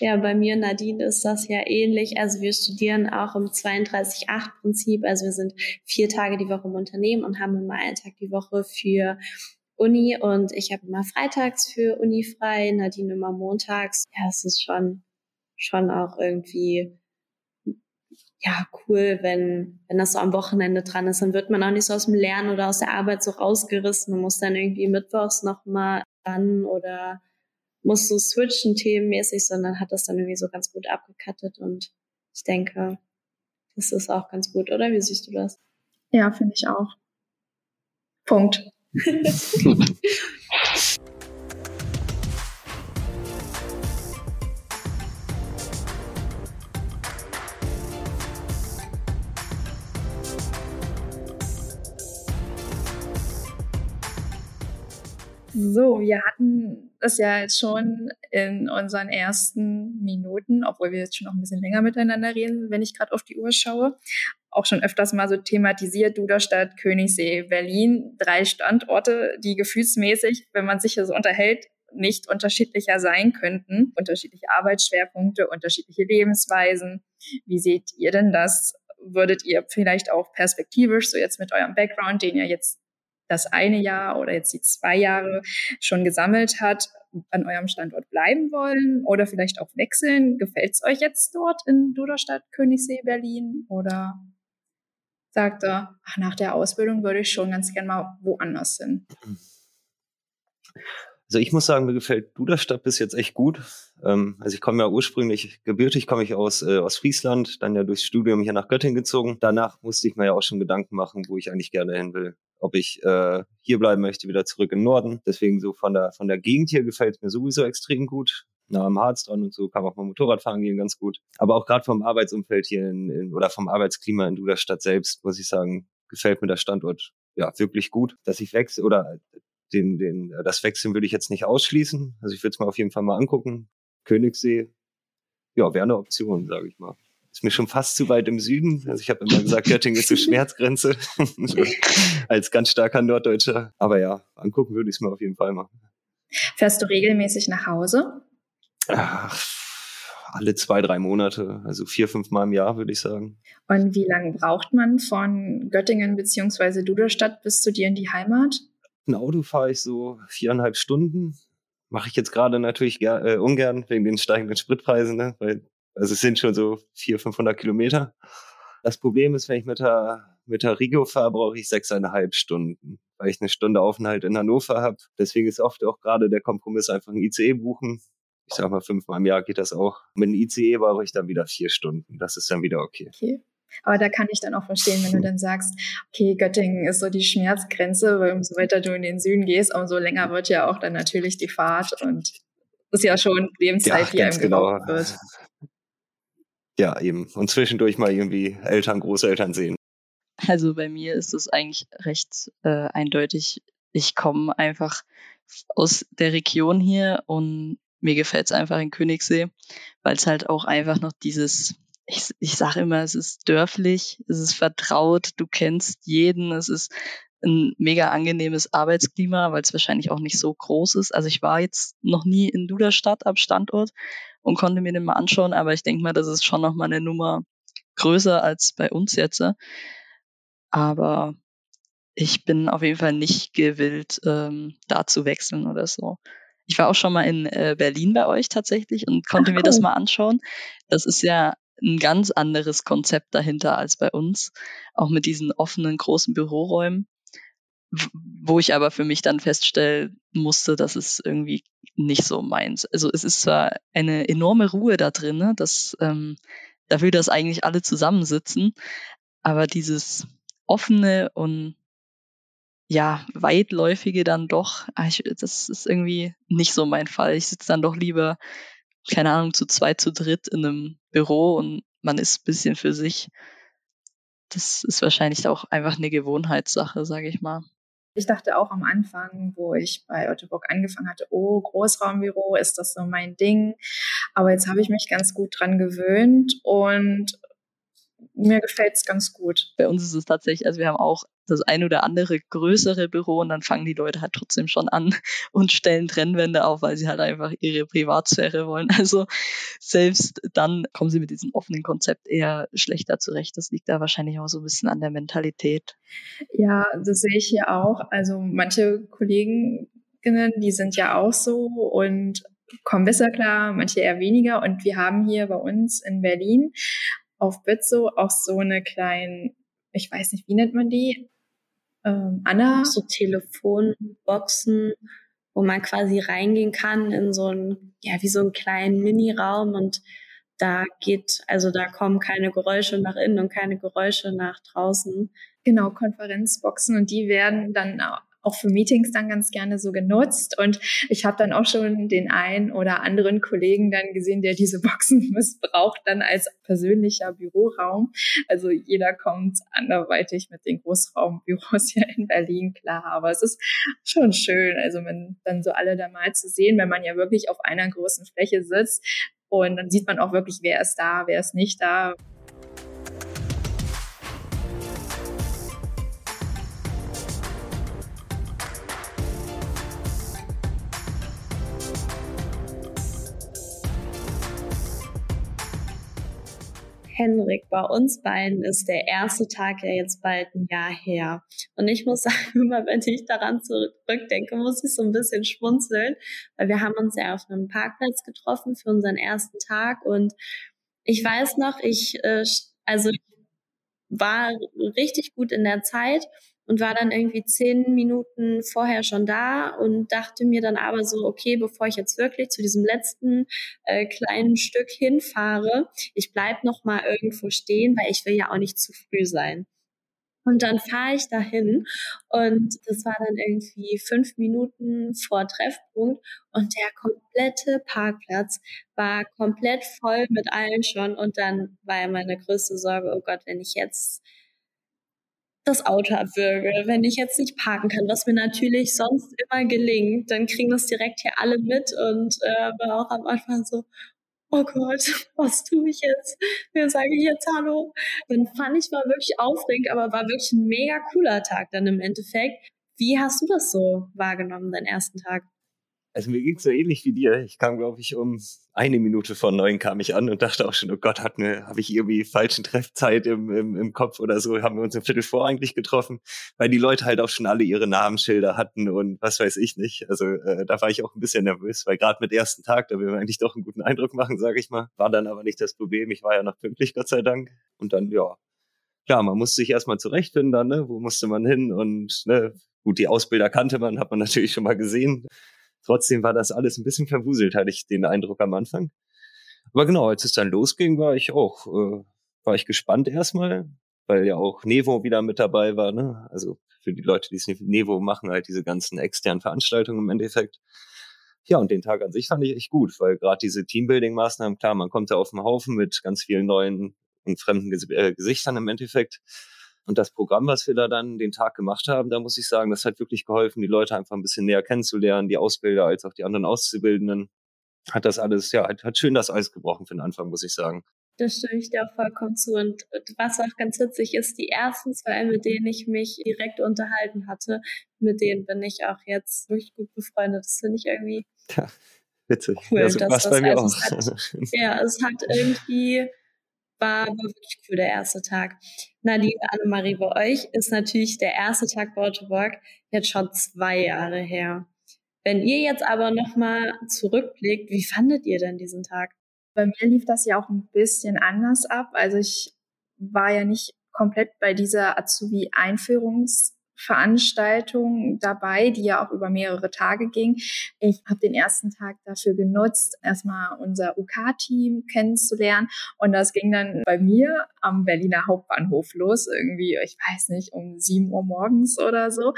Ja, bei mir, Nadine, ist das ja ähnlich. Also wir studieren auch im 32-8-Prinzip. Also wir sind vier Tage die Woche im Unternehmen und haben immer einen Tag die Woche für Uni und ich habe immer freitags für Uni frei, Nadine immer montags. Ja, es ist schon, schon auch irgendwie, ja, cool, wenn, wenn das so am Wochenende dran ist. Dann wird man auch nicht so aus dem Lernen oder aus der Arbeit so rausgerissen und muss dann irgendwie mittwochs nochmal ran oder muss so switchen themenmäßig, sondern hat das dann irgendwie so ganz gut abgekattet und ich denke, das ist auch ganz gut, oder? Wie siehst du das? Ja, finde ich auch. Punkt. So, wir hatten das ja jetzt schon in unseren ersten Minuten, obwohl wir jetzt schon noch ein bisschen länger miteinander reden, wenn ich gerade auf die Uhr schaue, auch schon öfters mal so thematisiert, Duderstadt, Königssee, Berlin, drei Standorte, die gefühlsmäßig, wenn man sich so unterhält, nicht unterschiedlicher sein könnten. Unterschiedliche Arbeitsschwerpunkte, unterschiedliche Lebensweisen. Wie seht ihr denn das? Würdet ihr vielleicht auch perspektivisch, so jetzt mit eurem Background, den ihr jetzt das eine Jahr oder jetzt die zwei Jahre schon gesammelt hat, an eurem Standort bleiben wollen oder vielleicht auch wechseln? Gefällt es euch jetzt dort in Duderstadt, Königssee, Berlin oder sagt er, ach, nach der Ausbildung würde ich schon ganz gerne mal woanders hin. Also ich muss sagen, mir gefällt Duderstadt bis jetzt echt gut. Ähm, also ich komme ja ursprünglich, gebürtig komme ich aus, äh, aus Friesland, dann ja durchs Studium hier nach Göttingen gezogen. Danach musste ich mir ja auch schon Gedanken machen, wo ich eigentlich gerne hin will. Ob ich äh, hier bleiben möchte, wieder zurück im Norden. Deswegen so von der, von der Gegend hier gefällt es mir sowieso extrem gut nah am Harz dran und so kann man auch mal Motorradfahren gehen ganz gut. Aber auch gerade vom Arbeitsumfeld hier in, in, oder vom Arbeitsklima in Duderstadt selbst, muss ich sagen, gefällt mir der Standort ja wirklich gut. Dass ich wechsle oder den, den, das Wechseln würde ich jetzt nicht ausschließen. Also ich würde es mir auf jeden Fall mal angucken. Königssee, ja, wäre eine Option, sage ich mal. Ist mir schon fast zu weit im Süden. Also ich habe immer gesagt, Göttingen ist so Schmerzgrenze als ganz starker Norddeutscher. Aber ja, angucken würde ich es mir auf jeden Fall mal. Fährst du regelmäßig nach Hause? Ach, alle zwei, drei Monate, also vier, fünf Mal im Jahr, würde ich sagen. Und wie lange braucht man von Göttingen beziehungsweise Duderstadt bis zu dir in die Heimat? Ein Auto fahre ich so viereinhalb Stunden. Mache ich jetzt gerade natürlich äh, ungern wegen den steigenden Spritpreisen, ne? weil also es sind schon so vier, 500 Kilometer. Das Problem ist, wenn ich mit der Mit der Rigo fahre, brauche ich sechseinhalb Stunden, weil ich eine Stunde Aufenthalt in Hannover habe. Deswegen ist oft auch gerade der Kompromiss einfach ein ICE buchen. Ich sag mal, fünfmal im Jahr geht das auch. Mit einem ICE brauche ich dann wieder vier Stunden. Das ist dann wieder okay. Okay. Aber da kann ich dann auch verstehen, wenn du dann sagst, okay, Göttingen ist so die Schmerzgrenze, weil umso weiter du in den Süden gehst, umso länger wird ja auch dann natürlich die Fahrt und ist ja schon Lebenszeit, ja, die einem genau. wird. Ja, eben. Und zwischendurch mal irgendwie Eltern, Großeltern sehen. Also bei mir ist es eigentlich recht äh, eindeutig. Ich komme einfach aus der Region hier und mir gefällt es einfach in Königssee, weil es halt auch einfach noch dieses ich, ich sage immer, es ist dörflich, es ist vertraut, du kennst jeden, es ist ein mega angenehmes Arbeitsklima, weil es wahrscheinlich auch nicht so groß ist. Also ich war jetzt noch nie in Duderstadt am Standort und konnte mir den mal anschauen, aber ich denke mal, das ist schon noch mal eine Nummer größer als bei uns jetzt. Aber ich bin auf jeden Fall nicht gewillt, ähm, da zu wechseln oder so. Ich war auch schon mal in äh, Berlin bei euch tatsächlich und konnte Ach, mir das mal anschauen. Das ist ja ein ganz anderes Konzept dahinter als bei uns, auch mit diesen offenen großen Büroräumen, wo ich aber für mich dann feststellen musste, dass es irgendwie nicht so meins. Also es ist zwar eine enorme Ruhe da drin, ne, dass ähm, dafür, dass eigentlich alle zusammensitzen, aber dieses offene und ja, weitläufige dann doch, ah, ich, das ist irgendwie nicht so mein Fall. Ich sitze dann doch lieber keine Ahnung, zu zweit, zu dritt in einem Büro und man ist ein bisschen für sich. Das ist wahrscheinlich auch einfach eine Gewohnheitssache, sage ich mal. Ich dachte auch am Anfang, wo ich bei Otto Bock angefangen hatte, oh, Großraumbüro, ist das so mein Ding? Aber jetzt habe ich mich ganz gut dran gewöhnt und mir gefällt es ganz gut. Bei uns ist es tatsächlich, also wir haben auch das ein oder andere größere Büro und dann fangen die Leute halt trotzdem schon an und stellen Trennwände auf, weil sie halt einfach ihre Privatsphäre wollen. Also selbst dann kommen sie mit diesem offenen Konzept eher schlechter zurecht. Das liegt da wahrscheinlich auch so ein bisschen an der Mentalität. Ja, das sehe ich hier auch. Also manche Kolleginnen, die sind ja auch so und kommen besser klar, manche eher weniger. Und wir haben hier bei uns in Berlin auf Bitso auch so eine kleine, ich weiß nicht, wie nennt man die? Ähm, Anna. So Telefonboxen, wo man quasi reingehen kann in so ein, ja, wie so einen kleinen Mini-Raum und da geht, also da kommen keine Geräusche nach innen und keine Geräusche nach draußen. Genau, Konferenzboxen und die werden dann auch für Meetings dann ganz gerne so genutzt. Und ich habe dann auch schon den einen oder anderen Kollegen dann gesehen, der diese Boxen missbraucht, dann als persönlicher Büroraum. Also jeder kommt anderweitig mit den Großraumbüros hier in Berlin klar. Aber es ist schon schön, also man dann so alle da mal zu sehen, wenn man ja wirklich auf einer großen Fläche sitzt. Und dann sieht man auch wirklich, wer ist da, wer ist nicht da. Henrik, bei uns beiden ist der erste Tag ja jetzt bald ein Jahr her. Und ich muss sagen, immer wenn ich daran zurückdenke, muss ich so ein bisschen schmunzeln, weil wir haben uns ja auf einem Parkplatz getroffen für unseren ersten Tag und ich weiß noch, ich, äh, also ich war richtig gut in der Zeit und war dann irgendwie zehn Minuten vorher schon da und dachte mir dann aber so, okay, bevor ich jetzt wirklich zu diesem letzten äh, kleinen Stück hinfahre, ich bleib noch mal irgendwo stehen, weil ich will ja auch nicht zu früh sein. Und dann fahre ich dahin und das war dann irgendwie fünf Minuten vor Treffpunkt und der komplette Parkplatz war komplett voll mit allen schon und dann war ja meine größte Sorge, oh Gott, wenn ich jetzt das Auto abwürge, wenn ich jetzt nicht parken kann, was mir natürlich sonst immer gelingt, dann kriegen das direkt hier alle mit und äh, war auch am Anfang so, oh Gott, was tue ich jetzt? Wer sage ich jetzt Hallo? Dann fand ich mal wirklich aufregend, aber war wirklich ein mega cooler Tag dann im Endeffekt. Wie hast du das so wahrgenommen, deinen ersten Tag? Also mir ging es so ähnlich wie dir. Ich kam, glaube ich, um eine Minute vor neun kam ich an und dachte auch schon, oh Gott, hat mir, habe ich irgendwie falschen Treffzeit im, im, im Kopf oder so, haben wir uns ein Viertel vor eigentlich getroffen, weil die Leute halt auch schon alle ihre Namensschilder hatten und was weiß ich nicht. Also äh, da war ich auch ein bisschen nervös, weil gerade mit ersten Tag, da will man eigentlich doch einen guten Eindruck machen, sage ich mal. War dann aber nicht das Problem. Ich war ja noch pünktlich, Gott sei Dank. Und dann, ja, klar, man musste sich erstmal zurechtfinden dann, ne? wo musste man hin und ne, gut, die Ausbilder kannte man, hat man natürlich schon mal gesehen. Trotzdem war das alles ein bisschen verwuselt, hatte ich den Eindruck am Anfang. Aber genau, als es dann losging, war ich auch, äh, war ich gespannt erstmal, weil ja auch Nevo wieder mit dabei war, ne? Also für die Leute, die es Nevo machen, halt diese ganzen externen Veranstaltungen im Endeffekt. Ja, und den Tag an sich fand ich echt gut, weil gerade diese Teambuilding-Maßnahmen, klar, man kommt da auf den Haufen mit ganz vielen neuen und fremden Ges äh, Gesichtern im Endeffekt. Und das Programm, was wir da dann den Tag gemacht haben, da muss ich sagen, das hat wirklich geholfen, die Leute einfach ein bisschen näher kennenzulernen, die Ausbilder als auch die anderen Auszubildenden. Hat das alles, ja, hat, hat schön das Eis gebrochen für den Anfang, muss ich sagen. Das stimme ich dir auch vollkommen zu. Und was auch ganz witzig ist, die ersten zwei, mit denen ich mich direkt unterhalten hatte, mit denen bin ich auch jetzt wirklich gut befreundet. Das finde ich irgendwie ja, witzig. cool. Ja, so dass bei mir also auch. Es hat, ja, es hat irgendwie, war, war wirklich cool, der erste Tag. Nadine, Annemarie, bei euch ist natürlich der erste Tag bei Autoborg jetzt schon zwei Jahre her. Wenn ihr jetzt aber nochmal zurückblickt, wie fandet ihr denn diesen Tag? Bei mir lief das ja auch ein bisschen anders ab. Also ich war ja nicht komplett bei dieser Azubi-Einführungs- Veranstaltung dabei, die ja auch über mehrere Tage ging. Ich habe den ersten Tag dafür genutzt, erstmal unser UK-Team kennenzulernen. Und das ging dann bei mir am Berliner Hauptbahnhof los. Irgendwie, ich weiß nicht, um sieben Uhr morgens oder so,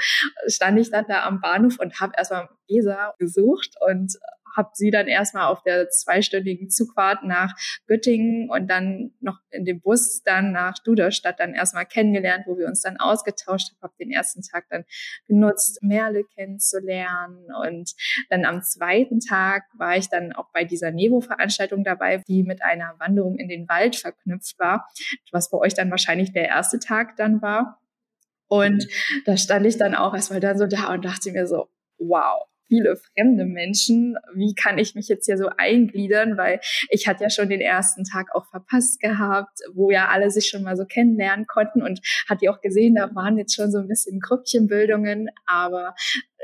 stand ich dann da am Bahnhof und habe erstmal Gesa gesucht und habe sie dann erstmal auf der zweistündigen Zugfahrt nach Göttingen und dann noch in dem Bus dann nach Duderstadt dann erstmal kennengelernt, wo wir uns dann ausgetauscht haben. Habe den ersten Tag dann genutzt, Merle kennenzulernen und dann am zweiten Tag war ich dann auch bei dieser Nevo-Veranstaltung dabei, die mit einer Wanderung in den Wald verknüpft war, was bei euch dann wahrscheinlich der erste Tag dann war. Und da stand ich dann auch erstmal dann so da und dachte mir so, wow, viele fremde Menschen. Wie kann ich mich jetzt hier so eingliedern? Weil ich hatte ja schon den ersten Tag auch verpasst gehabt, wo ja alle sich schon mal so kennenlernen konnten und hatte auch gesehen, da waren jetzt schon so ein bisschen Grüppchenbildungen, aber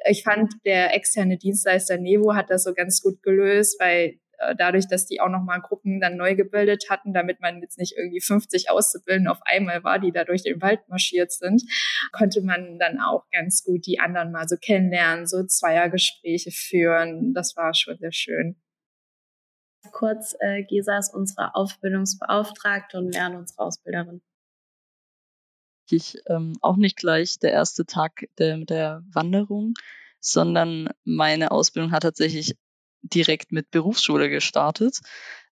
ich fand, der externe Dienstleister Nevo hat das so ganz gut gelöst, weil dadurch, dass die auch nochmal Gruppen dann neu gebildet hatten, damit man jetzt nicht irgendwie 50 Auszubildende auf einmal war, die da durch den Wald marschiert sind, konnte man dann auch ganz gut die anderen mal so kennenlernen, so Zweiergespräche führen. Das war schon sehr schön. Kurz, äh, Gesa ist unsere Ausbildungsbeauftragte und Merle unsere Ausbilderin. Ich ähm, auch nicht gleich der erste Tag der, der Wanderung, sondern meine Ausbildung hat tatsächlich direkt mit Berufsschule gestartet.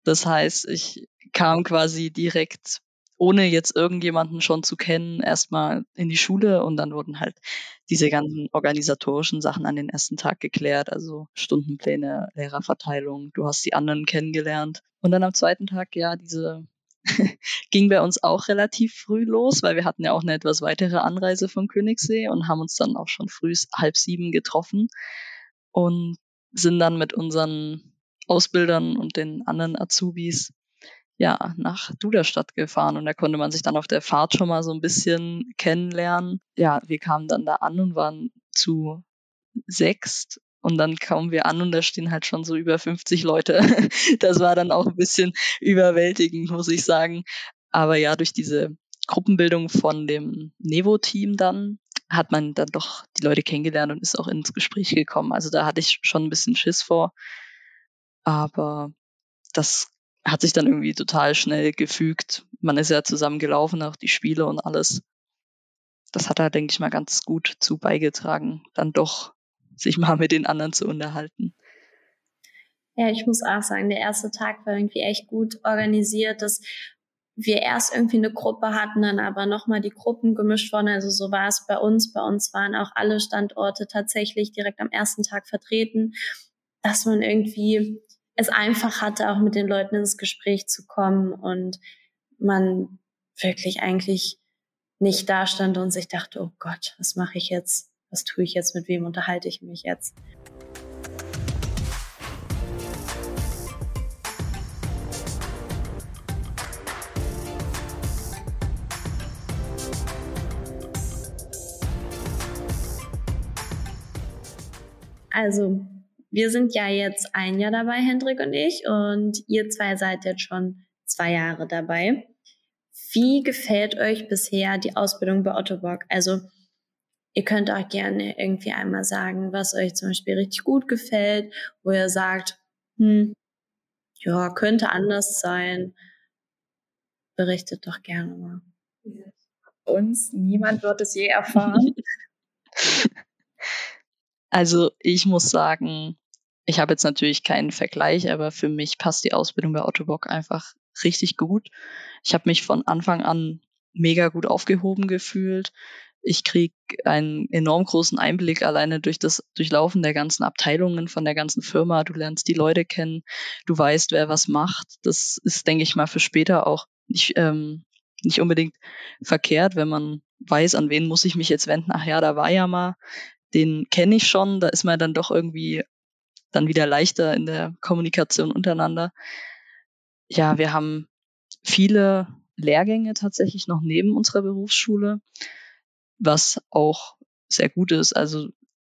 Das heißt, ich kam quasi direkt, ohne jetzt irgendjemanden schon zu kennen, erstmal in die Schule und dann wurden halt diese ganzen organisatorischen Sachen an den ersten Tag geklärt, also Stundenpläne, Lehrerverteilung, du hast die anderen kennengelernt. Und dann am zweiten Tag, ja, diese ging bei uns auch relativ früh los, weil wir hatten ja auch eine etwas weitere Anreise von Königssee und haben uns dann auch schon früh halb sieben getroffen. Und sind dann mit unseren Ausbildern und den anderen Azubis ja nach Duderstadt gefahren und da konnte man sich dann auf der Fahrt schon mal so ein bisschen kennenlernen. Ja, wir kamen dann da an und waren zu sechst und dann kamen wir an und da stehen halt schon so über 50 Leute. Das war dann auch ein bisschen überwältigend, muss ich sagen. Aber ja, durch diese Gruppenbildung von dem Nevo-Team dann hat man dann doch die Leute kennengelernt und ist auch ins Gespräch gekommen. Also da hatte ich schon ein bisschen Schiss vor. Aber das hat sich dann irgendwie total schnell gefügt. Man ist ja zusammen gelaufen, auch die Spiele und alles. Das hat da, denke ich mal, ganz gut zu beigetragen, dann doch sich mal mit den anderen zu unterhalten. Ja, ich muss auch sagen, der erste Tag war irgendwie echt gut organisiert. Das wir erst irgendwie eine Gruppe hatten, dann aber nochmal die Gruppen gemischt wurden. Also so war es bei uns. Bei uns waren auch alle Standorte tatsächlich direkt am ersten Tag vertreten, dass man irgendwie es einfach hatte, auch mit den Leuten ins Gespräch zu kommen und man wirklich eigentlich nicht da stand und sich dachte, oh Gott, was mache ich jetzt? Was tue ich jetzt? Mit wem unterhalte ich mich jetzt? Also, wir sind ja jetzt ein Jahr dabei, Hendrik und ich, und ihr zwei seid jetzt schon zwei Jahre dabei. Wie gefällt euch bisher die Ausbildung bei Otto Bock? Also ihr könnt auch gerne irgendwie einmal sagen, was euch zum Beispiel richtig gut gefällt, wo ihr sagt, hm, ja, könnte anders sein. Berichtet doch gerne mal. Uns, niemand wird es je erfahren. Also ich muss sagen, ich habe jetzt natürlich keinen Vergleich, aber für mich passt die Ausbildung bei Otto Bock einfach richtig gut. Ich habe mich von Anfang an mega gut aufgehoben gefühlt. Ich krieg einen enorm großen Einblick alleine durch das Durchlaufen der ganzen Abteilungen von der ganzen Firma. Du lernst die Leute kennen, du weißt, wer was macht. Das ist, denke ich mal, für später auch nicht, ähm, nicht unbedingt verkehrt, wenn man weiß, an wen muss ich mich jetzt wenden. Ach ja, da war ja mal, den kenne ich schon, da ist man dann doch irgendwie dann wieder leichter in der Kommunikation untereinander. Ja, wir haben viele Lehrgänge tatsächlich noch neben unserer Berufsschule, was auch sehr gut ist. Also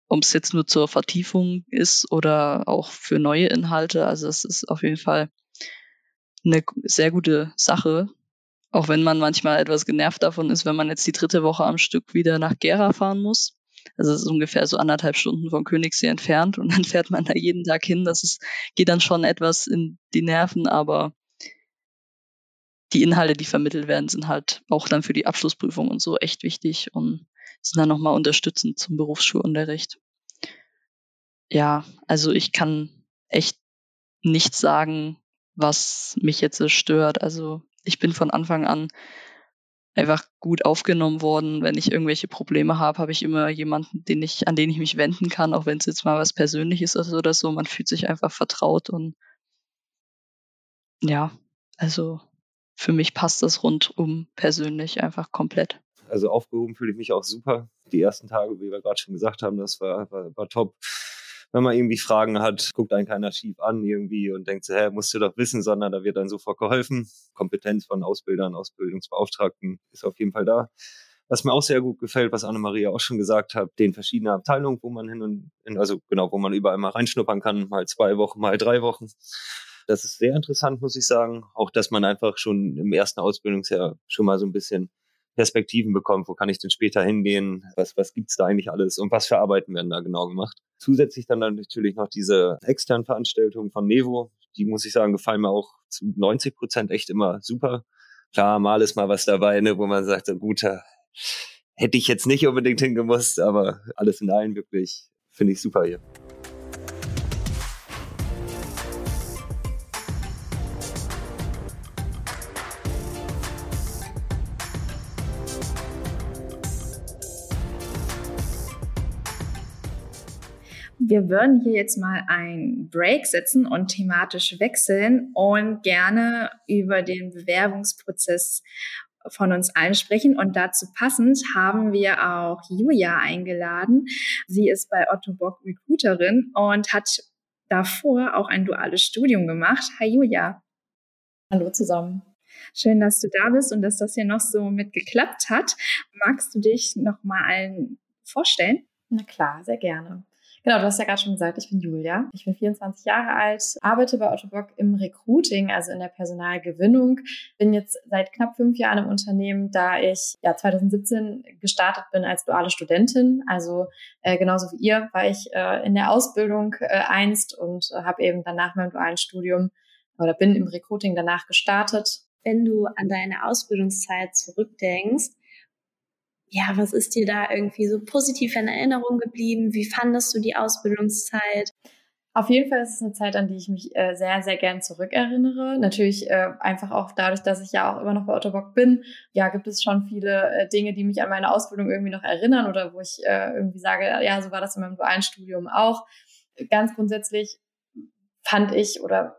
ob es jetzt nur zur Vertiefung ist oder auch für neue Inhalte. Also es ist auf jeden Fall eine sehr gute Sache. Auch wenn man manchmal etwas genervt davon ist, wenn man jetzt die dritte Woche am Stück wieder nach Gera fahren muss. Also es ist ungefähr so anderthalb Stunden von Königssee entfernt und dann fährt man da jeden Tag hin. Das ist, geht dann schon etwas in die Nerven, aber die Inhalte, die vermittelt werden, sind halt auch dann für die Abschlussprüfung und so echt wichtig und sind dann nochmal unterstützend zum Berufsschulunterricht. Ja, also ich kann echt nichts sagen, was mich jetzt stört. Also ich bin von Anfang an einfach gut aufgenommen worden. Wenn ich irgendwelche Probleme habe, habe ich immer jemanden, den ich, an den ich mich wenden kann, auch wenn es jetzt mal was Persönliches ist oder so. Man fühlt sich einfach vertraut und ja, also für mich passt das rundum persönlich einfach komplett. Also aufgehoben fühle ich mich auch super. Die ersten Tage, wie wir gerade schon gesagt haben, das war, war, war top wenn man irgendwie Fragen hat, guckt einen keiner schief an irgendwie und denkt so, hä, musst du doch wissen, sondern da wird dann sofort geholfen. Kompetenz von Ausbildern, Ausbildungsbeauftragten ist auf jeden Fall da. Was mir auch sehr gut gefällt, was Anne-Maria auch schon gesagt hat, den verschiedenen Abteilungen, wo man hin und, in, also genau, wo man überall mal reinschnuppern kann, mal zwei Wochen, mal drei Wochen. Das ist sehr interessant, muss ich sagen. Auch, dass man einfach schon im ersten Ausbildungsjahr schon mal so ein bisschen Perspektiven bekommt. Wo kann ich denn später hingehen? Was, was gibt's da eigentlich alles? Und was für Arbeiten werden da genau gemacht? Zusätzlich dann natürlich noch diese externen Veranstaltungen von Nevo. Die muss ich sagen, gefallen mir auch zu 90 Prozent echt immer super. Klar, mal ist mal was dabei, ne, wo man sagt, so, gut, hätte ich jetzt nicht unbedingt hingemusst, aber alles in allem wirklich finde ich super hier. Wir würden hier jetzt mal einen Break setzen und thematisch wechseln und gerne über den Bewerbungsprozess von uns allen sprechen. Und dazu passend haben wir auch Julia eingeladen. Sie ist bei Otto Bock Recruiterin und hat davor auch ein duales Studium gemacht. Hi Julia. Hallo zusammen. Schön, dass du da bist und dass das hier noch so mit geklappt hat. Magst du dich noch mal allen vorstellen? Na klar, sehr gerne. Genau, du hast ja gerade schon gesagt, ich bin Julia. Ich bin 24 Jahre alt, arbeite bei Otto Bock im Recruiting, also in der Personalgewinnung. Bin jetzt seit knapp fünf Jahren im Unternehmen, da ich ja 2017 gestartet bin als duale Studentin. Also äh, genauso wie ihr war ich äh, in der Ausbildung äh, einst und äh, habe eben dann nach meinem dualen Studium oder bin im Recruiting danach gestartet. Wenn du an deine Ausbildungszeit zurückdenkst, ja, was ist dir da irgendwie so positiv in Erinnerung geblieben? Wie fandest du die Ausbildungszeit? Auf jeden Fall ist es eine Zeit, an die ich mich äh, sehr, sehr gern zurückerinnere. Natürlich äh, einfach auch dadurch, dass ich ja auch immer noch bei Otto Bock bin. Ja, gibt es schon viele äh, Dinge, die mich an meine Ausbildung irgendwie noch erinnern oder wo ich äh, irgendwie sage, ja, so war das in meinem dualen Studium auch. Ganz grundsätzlich fand ich oder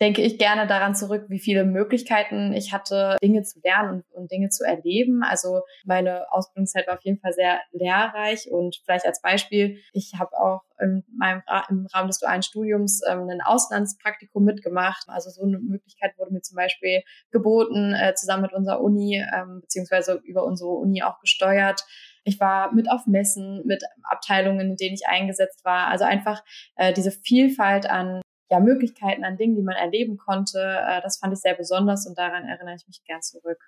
denke ich gerne daran zurück, wie viele Möglichkeiten ich hatte, Dinge zu lernen und, und, Dinge zu erleben. Also meine Ausbildungszeit war auf jeden Fall sehr lehrreich und vielleicht als Beispiel, ich habe auch in meinem, im Rahmen des dualen Studiums ähm, ein Auslandspraktikum mitgemacht. Also so eine Möglichkeit wurde mir zum Beispiel geboten, äh, zusammen mit unserer Uni, ähm, beziehungsweise über unsere Uni auch gesteuert. Ich war mit auf Messen, mit Abteilungen, in denen ich eingesetzt war. Also einfach äh, diese Vielfalt an ja, Möglichkeiten an Dingen, die man erleben konnte. Äh, das fand ich sehr besonders und daran erinnere ich mich gern zurück.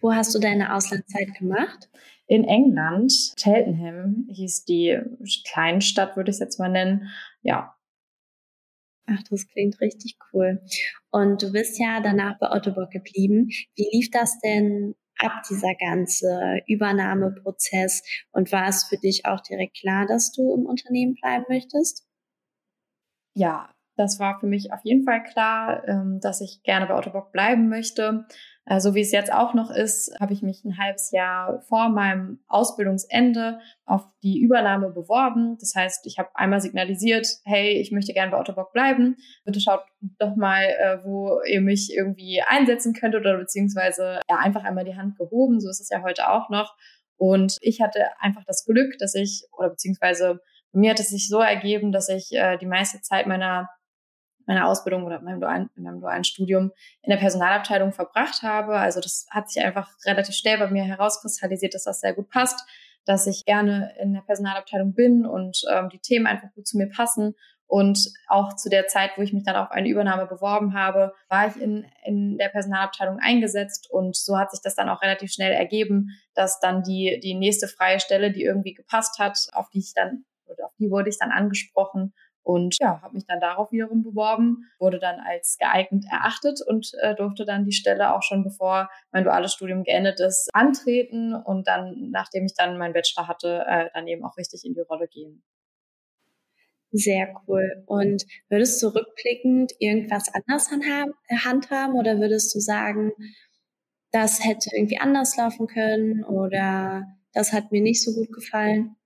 Wo hast du deine Auslandszeit gemacht? In England, Cheltenham hieß die Kleinstadt, würde ich es jetzt mal nennen. Ja. Ach, das klingt richtig cool. Und du bist ja danach bei Ottobock geblieben. Wie lief das denn ab, dieser ganze Übernahmeprozess? Und war es für dich auch direkt klar, dass du im Unternehmen bleiben möchtest? Ja, das war für mich auf jeden Fall klar, ähm, dass ich gerne bei Ottobock bleiben möchte. Äh, so wie es jetzt auch noch ist, habe ich mich ein halbes Jahr vor meinem Ausbildungsende auf die Übernahme beworben. Das heißt, ich habe einmal signalisiert, hey, ich möchte gerne bei Ottobock bleiben. Bitte schaut doch mal, äh, wo ihr mich irgendwie einsetzen könnt oder beziehungsweise ja, einfach einmal die Hand gehoben. So ist es ja heute auch noch. Und ich hatte einfach das Glück, dass ich, oder beziehungsweise mir hat es sich so ergeben, dass ich äh, die meiste Zeit meiner meiner Ausbildung oder meinem dualen, in meinem dualen Studium in der Personalabteilung verbracht habe. Also das hat sich einfach relativ schnell bei mir herauskristallisiert, dass das sehr gut passt, dass ich gerne in der Personalabteilung bin und ähm, die Themen einfach gut zu mir passen. Und auch zu der Zeit, wo ich mich dann auf eine Übernahme beworben habe, war ich in, in der Personalabteilung eingesetzt. Und so hat sich das dann auch relativ schnell ergeben, dass dann die, die nächste freie Stelle, die irgendwie gepasst hat, auf die ich dann, oder auf die wurde ich dann angesprochen und ja, habe mich dann darauf wiederum beworben, wurde dann als geeignet erachtet und äh, durfte dann die Stelle auch schon bevor mein duales Studium geendet ist, antreten und dann, nachdem ich dann meinen Bachelor hatte, äh, dann eben auch richtig in die Rolle gehen. Sehr cool. Und würdest du rückblickend irgendwas anders handhaben oder würdest du sagen, das hätte irgendwie anders laufen können oder das hat mir nicht so gut gefallen?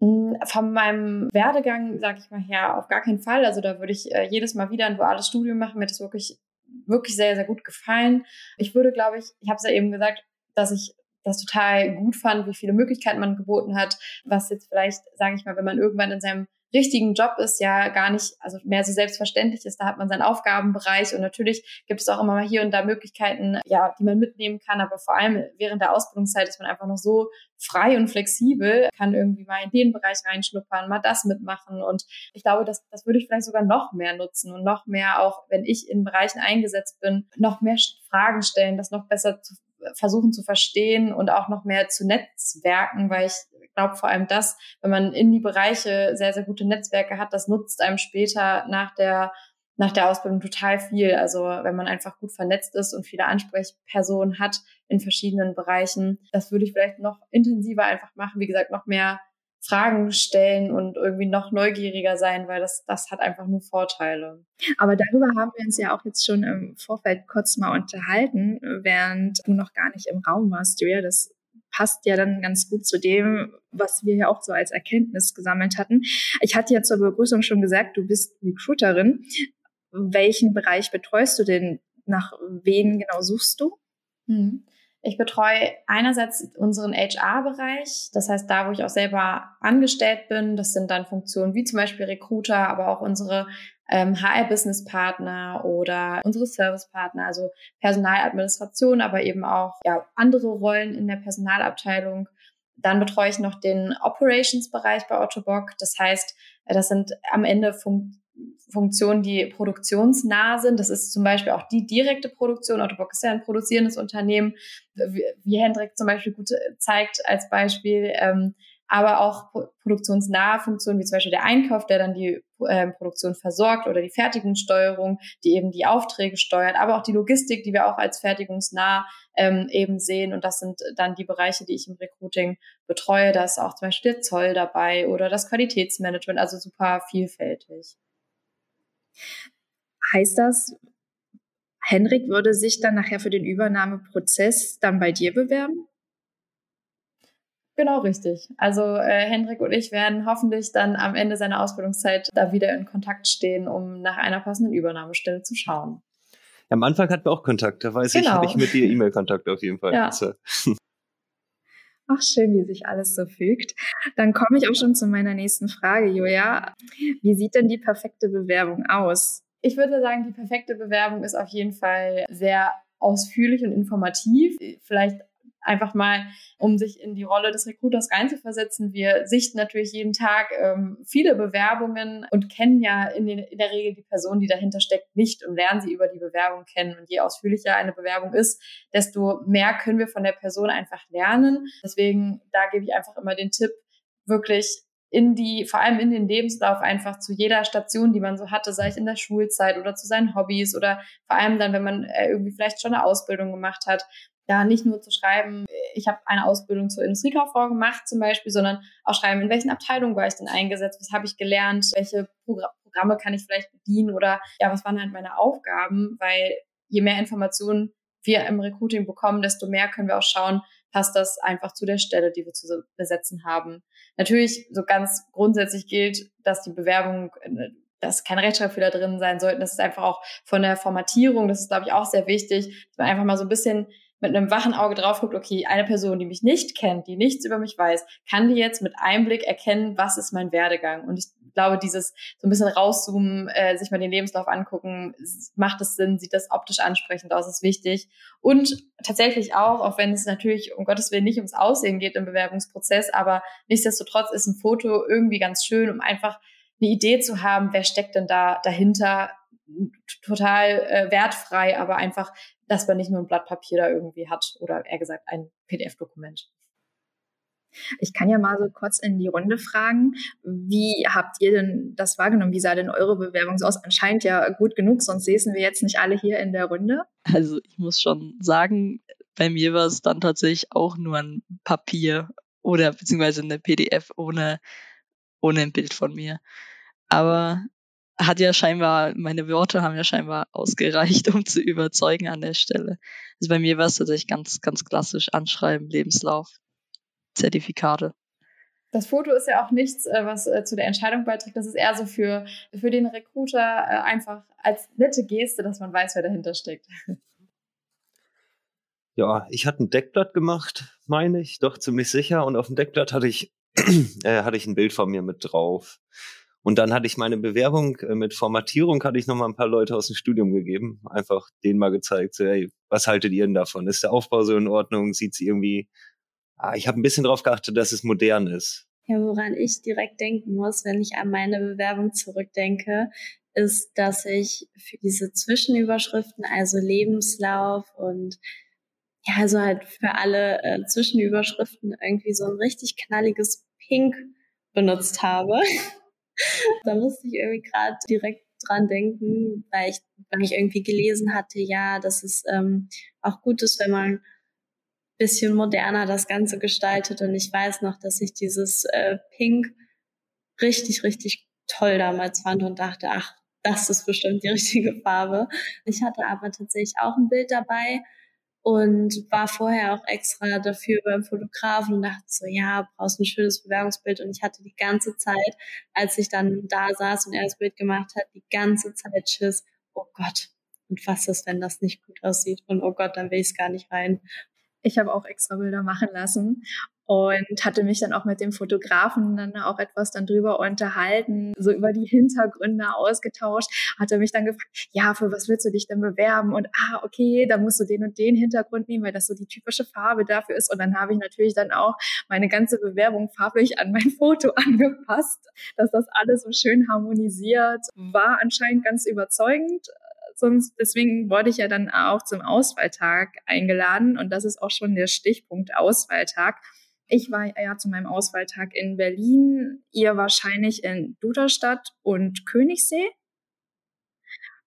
Hm, von meinem Werdegang, sage ich mal her, auf gar keinen Fall. Also da würde ich äh, jedes Mal wieder ein duales Studium machen. Mir hat das wirklich, wirklich sehr, sehr gut gefallen. Ich würde, glaube ich, ich habe es ja eben gesagt, dass ich das total gut fand, wie viele Möglichkeiten man geboten hat, was jetzt vielleicht, sage ich mal, wenn man irgendwann in seinem richtigen Job ist, ja gar nicht, also mehr so selbstverständlich ist. Da hat man seinen Aufgabenbereich und natürlich gibt es auch immer mal hier und da Möglichkeiten, ja, die man mitnehmen kann. Aber vor allem während der Ausbildungszeit ist man einfach noch so frei und flexibel, kann irgendwie mal in den Bereich reinschnuppern, mal das mitmachen. Und ich glaube, das, das würde ich vielleicht sogar noch mehr nutzen und noch mehr auch, wenn ich in Bereichen eingesetzt bin, noch mehr Fragen stellen, das noch besser zu versuchen zu verstehen und auch noch mehr zu netzwerken, weil ich glaube vor allem das, wenn man in die Bereiche sehr, sehr gute Netzwerke hat, das nutzt einem später nach der nach der Ausbildung total viel. Also wenn man einfach gut vernetzt ist und viele Ansprechpersonen hat in verschiedenen Bereichen, das würde ich vielleicht noch intensiver einfach machen. Wie gesagt, noch mehr Fragen stellen und irgendwie noch neugieriger sein, weil das, das hat einfach nur Vorteile. Aber darüber haben wir uns ja auch jetzt schon im Vorfeld kurz mal unterhalten, während du noch gar nicht im Raum warst, Julia. Das passt ja dann ganz gut zu dem, was wir ja auch so als Erkenntnis gesammelt hatten. Ich hatte ja zur Begrüßung schon gesagt, du bist Recruiterin. Welchen Bereich betreust du denn? Nach wen genau suchst du? Hm. Ich betreue einerseits unseren HR-Bereich, das heißt da, wo ich auch selber angestellt bin. Das sind dann Funktionen wie zum Beispiel Recruiter, aber auch unsere ähm, HR-Business-Partner oder unsere Service-Partner, also Personaladministration, aber eben auch ja, andere Rollen in der Personalabteilung. Dann betreue ich noch den Operations-Bereich bei Ottobock. Das heißt, das sind am Ende Funktionen, Funktionen, die produktionsnah sind. Das ist zum Beispiel auch die direkte Produktion. Ottobock ist ja ein produzierendes Unternehmen, wie Hendrik zum Beispiel gut zeigt als Beispiel. Ähm, aber auch produktionsnahe Funktionen, wie zum Beispiel der Einkauf, der dann die äh, Produktion versorgt oder die Fertigungssteuerung, die eben die Aufträge steuert, aber auch die Logistik, die wir auch als fertigungsnah ähm, eben sehen. Und das sind dann die Bereiche, die ich im Recruiting betreue. Da ist auch zum Beispiel der Zoll dabei oder das Qualitätsmanagement, also super vielfältig. Heißt das, Henrik würde sich dann nachher für den Übernahmeprozess dann bei dir bewerben? Genau richtig. Also äh, Hendrik und ich werden hoffentlich dann am Ende seiner Ausbildungszeit da wieder in Kontakt stehen, um nach einer passenden Übernahmestelle zu schauen. Ja, am Anfang hatten wir auch Kontakt, da weiß genau. ich, habe ich mit dir E-Mail-Kontakt auf jeden Fall. Ja. Also. Ach, schön, wie sich alles so fügt. Dann komme ich auch schon zu meiner nächsten Frage, Julia. Wie sieht denn die perfekte Bewerbung aus? Ich würde sagen, die perfekte Bewerbung ist auf jeden Fall sehr ausführlich und informativ. Vielleicht einfach mal, um sich in die Rolle des Recruiters reinzuversetzen. Wir sichten natürlich jeden Tag ähm, viele Bewerbungen und kennen ja in, den, in der Regel die Person, die dahinter steckt, nicht und lernen sie über die Bewerbung kennen. Und je ausführlicher eine Bewerbung ist, desto mehr können wir von der Person einfach lernen. Deswegen, da gebe ich einfach immer den Tipp, wirklich in die, vor allem in den Lebenslauf einfach zu jeder Station, die man so hatte, sei es in der Schulzeit oder zu seinen Hobbys oder vor allem dann, wenn man äh, irgendwie vielleicht schon eine Ausbildung gemacht hat, da nicht nur zu schreiben, ich habe eine Ausbildung zur Industriekauffrau gemacht zum Beispiel, sondern auch schreiben, in welchen Abteilungen war ich denn eingesetzt, was habe ich gelernt, welche Programme kann ich vielleicht bedienen oder ja, was waren halt meine Aufgaben, weil je mehr Informationen wir im Recruiting bekommen, desto mehr können wir auch schauen, passt das einfach zu der Stelle, die wir zu besetzen haben. Natürlich, so ganz grundsätzlich gilt, dass die Bewerbung, äh, dass keine Rechtschreibfehler drin sein sollten. Das ist einfach auch von der Formatierung, das ist, glaube ich, auch sehr wichtig, dass man einfach mal so ein bisschen mit einem wachen Auge drauf guckt, okay, eine Person, die mich nicht kennt, die nichts über mich weiß, kann die jetzt mit einem Blick erkennen, was ist mein Werdegang. Und ich glaube, dieses so ein bisschen rauszoomen, äh, sich mal den Lebenslauf angucken, macht es Sinn, sieht das optisch ansprechend aus, ist wichtig. Und tatsächlich auch, auch wenn es natürlich um Gottes Willen nicht ums Aussehen geht im Bewerbungsprozess, aber nichtsdestotrotz ist ein Foto irgendwie ganz schön, um einfach eine Idee zu haben, wer steckt denn da dahinter, total äh, wertfrei, aber einfach, dass man nicht nur ein Blatt Papier da irgendwie hat oder eher gesagt ein PDF-Dokument. Ich kann ja mal so kurz in die Runde fragen, wie habt ihr denn das wahrgenommen? Wie sah denn eure Bewerbung so aus? Anscheinend ja gut genug, sonst säßen wir jetzt nicht alle hier in der Runde. Also ich muss schon sagen, bei mir war es dann tatsächlich auch nur ein Papier oder beziehungsweise eine PDF ohne, ohne ein Bild von mir. Aber hat ja scheinbar, meine Worte haben ja scheinbar ausgereicht, um zu überzeugen an der Stelle. Also bei mir war es tatsächlich ganz, ganz klassisch Anschreiben, Lebenslauf. Zertifikate. Das Foto ist ja auch nichts, äh, was äh, zu der Entscheidung beiträgt. Das ist eher so für, für den Recruiter äh, einfach als nette Geste, dass man weiß, wer dahinter steckt. Ja, ich hatte ein Deckblatt gemacht, meine ich, doch ziemlich sicher. Und auf dem Deckblatt hatte ich, äh, hatte ich ein Bild von mir mit drauf. Und dann hatte ich meine Bewerbung mit Formatierung, hatte ich nochmal ein paar Leute aus dem Studium gegeben. Einfach denen mal gezeigt, so, hey, was haltet ihr denn davon? Ist der Aufbau so in Ordnung? Sieht sie irgendwie ah, ich habe ein bisschen darauf geachtet, dass es modern ist. Ja, woran ich direkt denken muss, wenn ich an meine Bewerbung zurückdenke, ist, dass ich für diese Zwischenüberschriften, also Lebenslauf und ja, also halt für alle äh, Zwischenüberschriften irgendwie so ein richtig knalliges Pink benutzt habe. da musste ich irgendwie gerade direkt dran denken, weil ich, weil ich irgendwie gelesen hatte, ja, dass es ähm, auch gut ist, wenn man bisschen moderner das Ganze gestaltet. Und ich weiß noch, dass ich dieses äh, Pink richtig, richtig toll damals fand und dachte, ach, das ist bestimmt die richtige Farbe. Ich hatte aber tatsächlich auch ein Bild dabei und war vorher auch extra dafür beim Fotografen und dachte so, ja, brauchst ein schönes Bewerbungsbild. Und ich hatte die ganze Zeit, als ich dann da saß und er das Bild gemacht hat, die ganze Zeit Schiss, oh Gott, und was ist, wenn das nicht gut aussieht? Und oh Gott, dann will ich es gar nicht rein. Ich habe auch extra Bilder machen lassen und hatte mich dann auch mit dem Fotografen dann auch etwas dann drüber unterhalten, so über die Hintergründe ausgetauscht, hatte mich dann gefragt, ja, für was willst du dich denn bewerben? Und ah, okay, da musst du den und den Hintergrund nehmen, weil das so die typische Farbe dafür ist. Und dann habe ich natürlich dann auch meine ganze Bewerbung farblich an mein Foto angepasst, dass das alles so schön harmonisiert. War anscheinend ganz überzeugend sonst, deswegen wurde ich ja dann auch zum Auswahltag eingeladen und das ist auch schon der Stichpunkt Auswahltag. Ich war ja zu meinem Auswahltag in Berlin, ihr wahrscheinlich in Duderstadt und Königssee.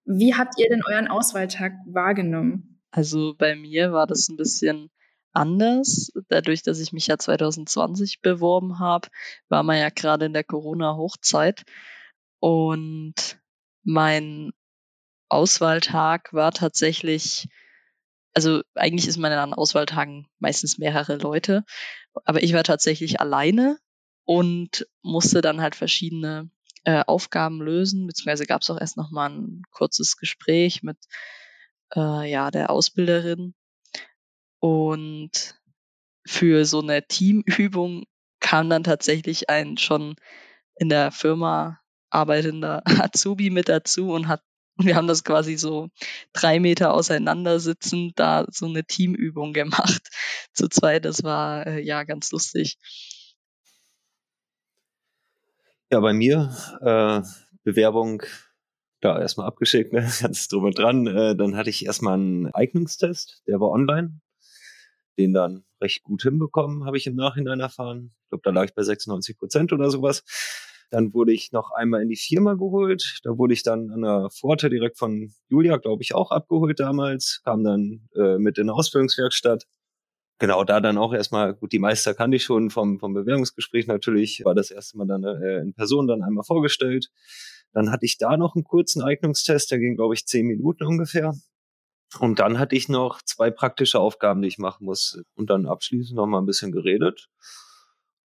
Wie habt ihr denn euren Auswahltag wahrgenommen? Also bei mir war das ein bisschen anders. Dadurch, dass ich mich ja 2020 beworben habe, war man ja gerade in der Corona-Hochzeit. Und mein Auswahltag war tatsächlich, also eigentlich ist man an Auswahltagen meistens mehrere Leute, aber ich war tatsächlich alleine und musste dann halt verschiedene äh, Aufgaben lösen, beziehungsweise gab es auch erst noch mal ein kurzes Gespräch mit äh, ja der Ausbilderin. Und für so eine Teamübung kam dann tatsächlich ein schon in der Firma arbeitender Azubi mit dazu und hat Und wir haben das quasi so drei Meter auseinander sitzen, da so eine Teamübung gemacht. Zu zweit, das war äh, ja ganz lustig. Ja, bei mir äh, Bewerbung da erstmal abgeschickt, ne? ganz drum und dran. Äh, dann hatte ich erstmal einen Eignungstest, der war online. Den dann recht gut hinbekommen, habe ich im Nachhinein erfahren. Ich glaube, da lag ich bei 96 Prozent oder sowas. Dann wurde ich noch einmal in die Firma geholt. Da wurde ich dann an der Pforte direkt von Julia, glaube ich, auch abgeholt damals. Kam dann äh, mit in der Ausbildungswerkstatt. Genau, da dann auch erstmal, gut, die Meister kannte ich schon vom, vom Bewerbungsgespräch natürlich, war das erste Mal dann äh, in Person dann einmal vorgestellt. Dann hatte ich da noch einen kurzen Eignungstest, der ging, glaube ich, zehn Minuten ungefähr. Und dann hatte ich noch zwei praktische Aufgaben, die ich machen muss. Und dann abschließend noch mal ein bisschen geredet.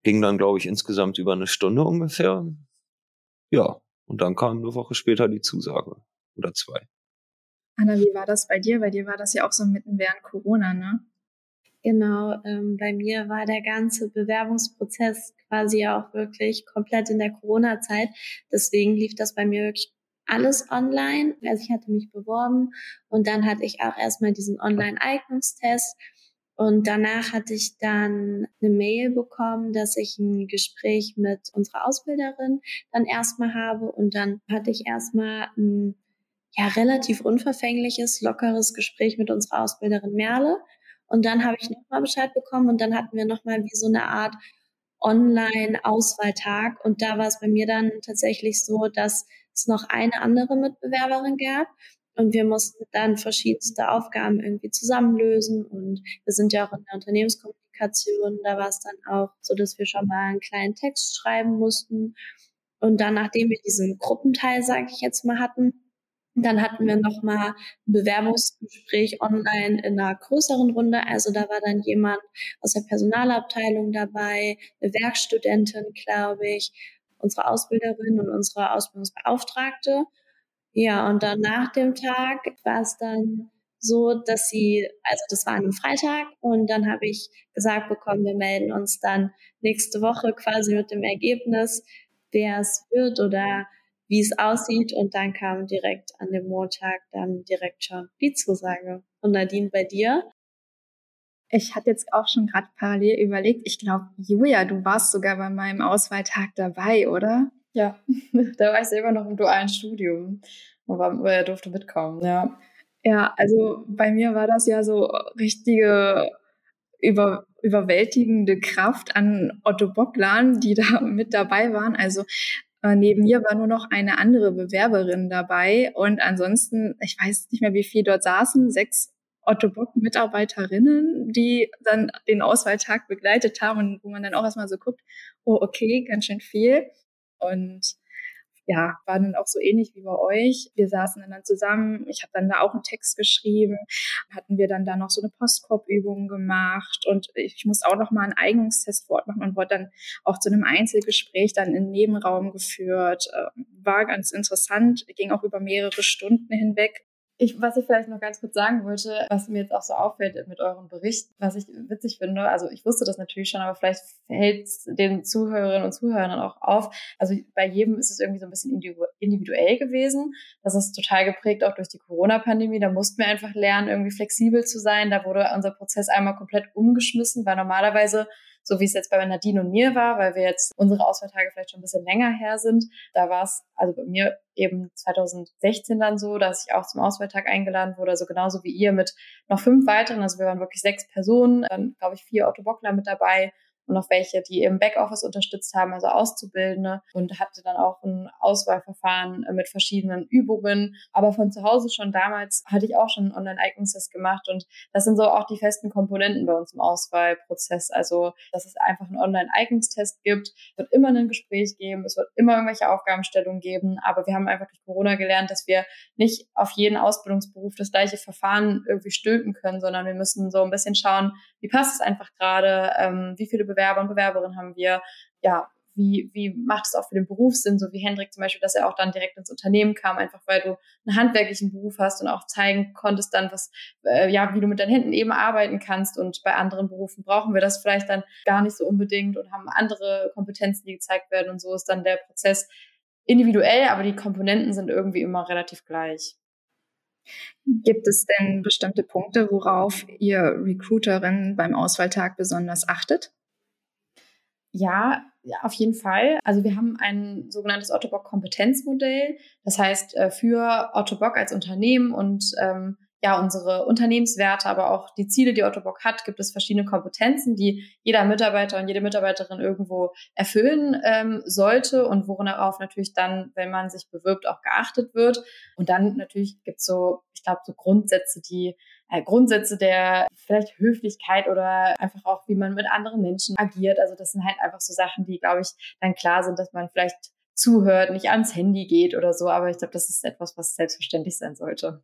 Ging dann, glaube ich, insgesamt über eine Stunde ungefähr. Ja, und dann kam eine Woche später die Zusage. Oder zwei. Anna, wie war das bei dir? Bei dir war das ja auch so mitten während Corona, ne? Genau, ähm, bei mir war der ganze Bewerbungsprozess quasi auch wirklich komplett in der Corona-Zeit. Deswegen lief das bei mir wirklich alles online. Also ich hatte mich beworben und dann hatte ich auch erstmal diesen Online-Eignungstest. Und danach hatte ich dann eine Mail bekommen, dass ich ein Gespräch mit unserer Ausbilderin dann erstmal habe. Und dann hatte ich erstmal ein ja, relativ unverfängliches, lockeres Gespräch mit unserer Ausbilderin Merle. Und dann habe ich nochmal Bescheid bekommen und dann hatten wir nochmal wie so eine Art Online-Auswahltag. Und da war es bei mir dann tatsächlich so, dass es noch eine andere Mitbewerberin gab. Und wir mussten dann verschiedenste Aufgaben irgendwie zusammenlösen. Und wir sind ja auch in der Unternehmenskommunikation. Da war es dann auch so, dass wir schon mal einen kleinen Text schreiben mussten. Und dann, nachdem wir diesen Gruppenteil, sage ich jetzt mal, hatten, dann hatten wir nochmal ein Bewerbungsgespräch online in einer größeren Runde. Also da war dann jemand aus der Personalabteilung dabei, eine Werkstudentin, glaube ich, unsere Ausbilderin und unsere Ausbildungsbeauftragte. Ja, und dann nach dem Tag war es dann so, dass sie, also das war einem Freitag und dann habe ich gesagt bekommen, wir melden uns dann nächste Woche quasi mit dem Ergebnis, wer es wird oder wie es aussieht. Und dann kam direkt an dem Montag dann direkt schon die Zusage. Und Nadine, bei dir? Ich hatte jetzt auch schon gerade parallel überlegt, ich glaube, Julia, du warst sogar bei meinem Auswahltag dabei, oder? Ja, da war ich selber noch im dualen Studium und er durfte mitkommen, ja. Ja, also bei mir war das ja so richtige über, überwältigende Kraft an Otto Bocklern, die da mit dabei waren. Also äh, neben mir war nur noch eine andere Bewerberin dabei und ansonsten, ich weiß nicht mehr, wie viel dort saßen, sechs Otto Bock-Mitarbeiterinnen, die dann den Auswahltag begleitet haben und wo man dann auch erstmal so guckt, oh, okay, ganz schön viel. Und ja, war dann auch so ähnlich wie bei euch. Wir saßen dann, zusammen, ich habe dann da auch einen Text geschrieben, hatten wir dann da noch so eine Postkorb-Übung gemacht und ich musste auch noch mal einen Eignungstest vor Ort machen und wurde dann auch zu einem Einzelgespräch dann in den Nebenraum geführt. Ähm, war ganz interessant, ging auch über mehrere Stunden hinweg. Ich, was ich vielleicht noch ganz kurz sagen wollte, was mir jetzt auch so auffällt mit eurem Bericht, was ich witzig finde, also ich wusste das natürlich schon, aber vielleicht fällt es den Zuhörerinnen und Zuhörern auch auf. Also bei jedem ist es irgendwie so ein bisschen individuell gewesen. Das ist total geprägt auch durch die Corona-Pandemie. Da mussten wir einfach lernen, irgendwie flexibel zu sein. Da wurde unser Prozess einmal komplett umgeschmissen, weil normalerweise so wie es jetzt bei Nadine und mir war, weil wir jetzt unsere Auswahltage vielleicht schon ein bisschen länger her sind. Da war es also bei mir eben 2016 dann so, dass ich auch zum Auswahltag eingeladen wurde, also genauso wie ihr mit noch fünf weiteren. Also wir waren wirklich sechs Personen, dann glaube ich vier Autobockler mit dabei und noch welche, die im Backoffice unterstützt haben, also Auszubildende und hatte dann auch ein Auswahlverfahren äh, mit verschiedenen Übungen. Aber von zu Hause schon damals hatte ich auch schon einen Online-Eignungstest gemacht und das sind so auch die festen Komponenten bei uns im Auswahlprozess. Also, dass es einfach einen Online-Eignungstest gibt, es wird immer ein Gespräch geben, es wird immer irgendwelche Aufgabenstellungen geben, aber wir haben einfach durch Corona gelernt, dass wir nicht auf jeden Ausbildungsberuf das gleiche Verfahren irgendwie stülpen können, sondern wir müssen so ein bisschen schauen, wie passt es einfach gerade, ähm, wie viele Bewerber und Bewerberinnen haben wir, ja, wie, wie macht es auch für den Beruf Sinn, so wie Hendrik zum Beispiel, dass er auch dann direkt ins Unternehmen kam, einfach weil du einen handwerklichen Beruf hast und auch zeigen konntest dann, was, äh, ja, wie du mit deinen Händen eben arbeiten kannst. Und bei anderen Berufen brauchen wir das vielleicht dann gar nicht so unbedingt und haben andere Kompetenzen, die gezeigt werden. Und so ist dann der Prozess individuell, aber die Komponenten sind irgendwie immer relativ gleich. Gibt es denn bestimmte Punkte, worauf ihr Recruiterin beim Auswahltag besonders achtet? Ja, ja, auf jeden Fall. Also wir haben ein sogenanntes Ottobock Kompetenzmodell. Das heißt, äh, für Ottobock als Unternehmen und ähm, ja, unsere Unternehmenswerte, aber auch die Ziele, die Ottobock hat, gibt es verschiedene Kompetenzen, die jeder Mitarbeiter und jede Mitarbeiterin irgendwo erfüllen ähm, sollte und worauf natürlich dann, wenn man sich bewirbt, auch geachtet wird. Und dann natürlich gibt es so, ich glaube, so Grundsätze, die Grundsätze der vielleicht Höflichkeit oder einfach auch, wie man mit anderen Menschen agiert. Also das sind halt einfach so Sachen, die, glaube ich, dann klar sind, dass man vielleicht zuhört, nicht ans Handy geht oder so. Aber ich glaube, das ist etwas, was selbstverständlich sein sollte.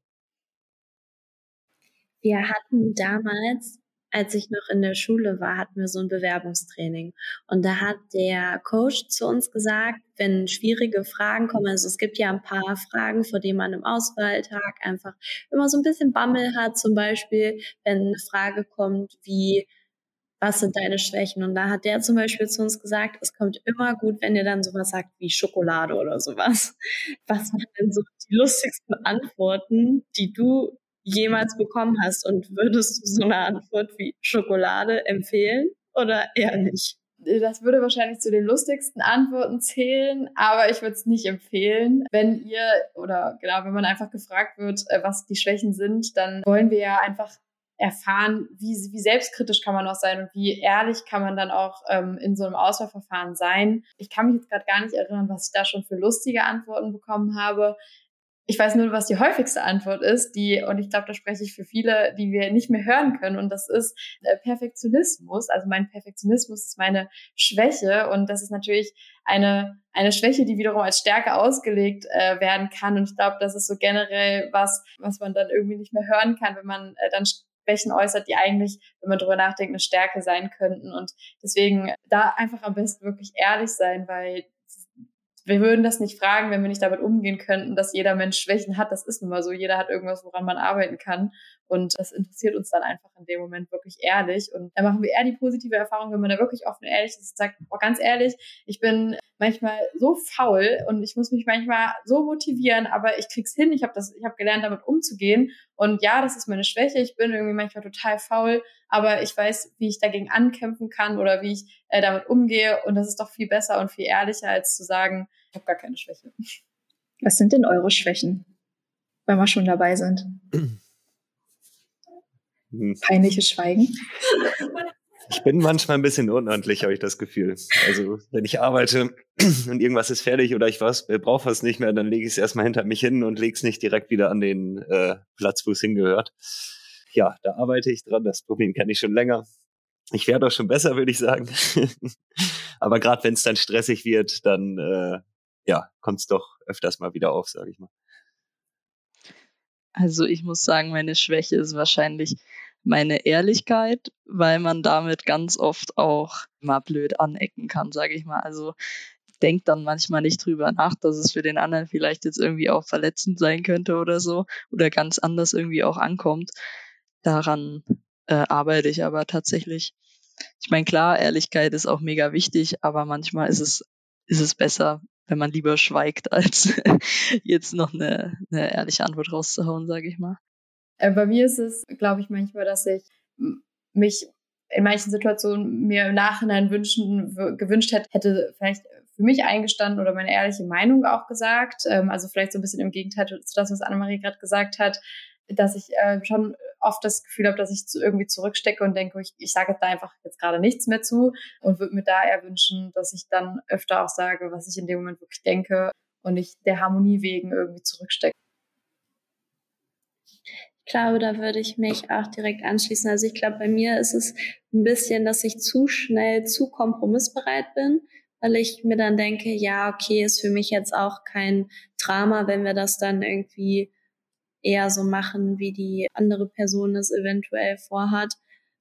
Wir hatten damals, als ich noch in der Schule war, hatten wir so ein Bewerbungstraining. Und da hat der Coach zu uns gesagt, wenn schwierige Fragen kommen, also es gibt ja ein paar Fragen, vor denen man im Auswahltag einfach immer so ein bisschen Bammel hat, zum Beispiel, wenn eine Frage kommt wie, was sind deine Schwächen? Und da hat der zum Beispiel zu uns gesagt, es kommt immer gut, wenn ihr dann sowas sagt wie Schokolade oder sowas. Was waren denn so die lustigsten Antworten, die du jemals bekommen hast? Und würdest du so eine Antwort wie Schokolade empfehlen oder eher nicht? Das würde wahrscheinlich zu den lustigsten Antworten zählen, aber ich würde es nicht empfehlen. Wenn ihr oder genau, wenn man einfach gefragt wird, äh, was die Schwächen sind, dann wollen wir ja einfach erfahren, wie, wie selbstkritisch kann man auch sein und wie ehrlich kann man dann auch ähm, in so einem Auswahlverfahren sein. Ich kann mich jetzt gerade gar nicht erinnern, was ich da schon für lustige Antworten bekommen habe. Ich weiß nur, was die häufigste Antwort ist, die, und ich glaube, da spreche ich für viele, die wir nicht mehr hören können, und das ist äh, Perfektionismus. Also mein Perfektionismus ist meine Schwäche, und das ist natürlich eine, eine Schwäche, die wiederum als Stärke ausgelegt äh, werden kann. Und ich glaube, das ist so generell was, was man dann irgendwie nicht mehr hören kann, wenn man äh, dann Schwächen äußert, die eigentlich, wenn man drüber nachdenkt, eine Stärke sein könnten. Und deswegen da einfach am besten wirklich ehrlich sein, weil wir würden das nicht fragen, wenn wir nicht damit umgehen könnten, dass jeder Mensch Schwächen hat. Das ist nun mal so. Jeder hat irgendwas, woran man arbeiten kann. Und das interessiert uns dann einfach in dem Moment wirklich ehrlich. Und da machen wir eher die positive Erfahrung, wenn man da wirklich offen und ehrlich ist und sagt, oh, ganz ehrlich, ich bin manchmal so faul und ich muss mich manchmal so motivieren, aber ich krieg's hin. Ich habe das, ich habe gelernt, damit umzugehen. Und ja, das ist meine Schwäche. Ich bin irgendwie manchmal total faul, aber ich weiß, wie ich dagegen ankämpfen kann oder wie ich äh, damit umgehe. Und das ist doch viel besser und viel ehrlicher, als zu sagen, ich habe gar keine Schwäche. Was sind denn eure Schwächen, wenn wir schon dabei sind? Hm. Peinliches Schweigen. Ich bin manchmal ein bisschen unordentlich, habe ich das Gefühl. Also wenn ich arbeite und irgendwas ist fertig oder ich was äh, brauche was nicht mehr, dann lege ich es erstmal hinter mich hin und lege es nicht direkt wieder an den äh, Platz, wo es hingehört. Ja, da arbeite ich dran. Das Problem kenne ich schon länger. Ich werde auch schon besser, würde ich sagen. Aber gerade wenn es dann stressig wird, dann äh, ja, kommt es doch öfters mal wieder auf, sage ich mal. Also ich muss sagen, meine Schwäche ist wahrscheinlich meine Ehrlichkeit, weil man damit ganz oft auch mal blöd anecken kann, sage ich mal. Also denkt dann manchmal nicht drüber nach, dass es für den anderen vielleicht jetzt irgendwie auch verletzend sein könnte oder so oder ganz anders irgendwie auch ankommt. Daran äh, arbeite ich aber tatsächlich. Ich meine, klar, Ehrlichkeit ist auch mega wichtig, aber manchmal ist es, ist es besser, wenn man lieber schweigt, als jetzt noch eine, eine ehrliche Antwort rauszuhauen, sage ich mal. Äh, bei mir ist es, glaube ich, manchmal, dass ich mich in manchen Situationen mir im Nachhinein wünschen, gewünscht hätte, hätte vielleicht für mich eingestanden oder meine ehrliche Meinung auch gesagt. Ähm, also vielleicht so ein bisschen im Gegenteil zu das, was Annemarie gerade gesagt hat, dass ich äh, schon oft das Gefühl habe, dass ich irgendwie zurückstecke und denke, ich, ich sage da einfach jetzt gerade nichts mehr zu und würde mir da eher wünschen, dass ich dann öfter auch sage, was ich in dem Moment wirklich denke und nicht der Harmonie wegen irgendwie zurückstecke. Glaube, da würde ich mich auch direkt anschließen. Also ich glaube, bei mir ist es ein bisschen, dass ich zu schnell zu kompromissbereit bin, weil ich mir dann denke, ja, okay, ist für mich jetzt auch kein Drama, wenn wir das dann irgendwie eher so machen, wie die andere Person es eventuell vorhat.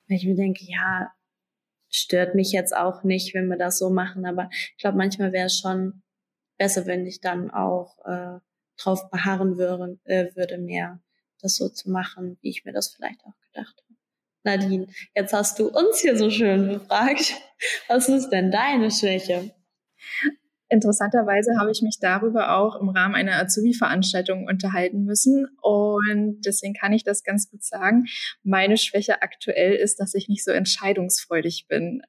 Weil ich mir denke, ja, stört mich jetzt auch nicht, wenn wir das so machen. Aber ich glaube, manchmal wäre es schon besser, wenn ich dann auch äh, drauf beharren würde, äh, würde mehr das so zu machen, wie ich mir das vielleicht auch gedacht habe. Nadine, jetzt hast du uns hier so schön befragt. Was ist denn deine Schwäche? Interessanterweise habe ich mich darüber auch im Rahmen einer Azubi-Veranstaltung unterhalten müssen und deswegen kann ich das ganz gut sagen. Meine Schwäche aktuell ist, dass ich nicht so entscheidungsfreudig bin.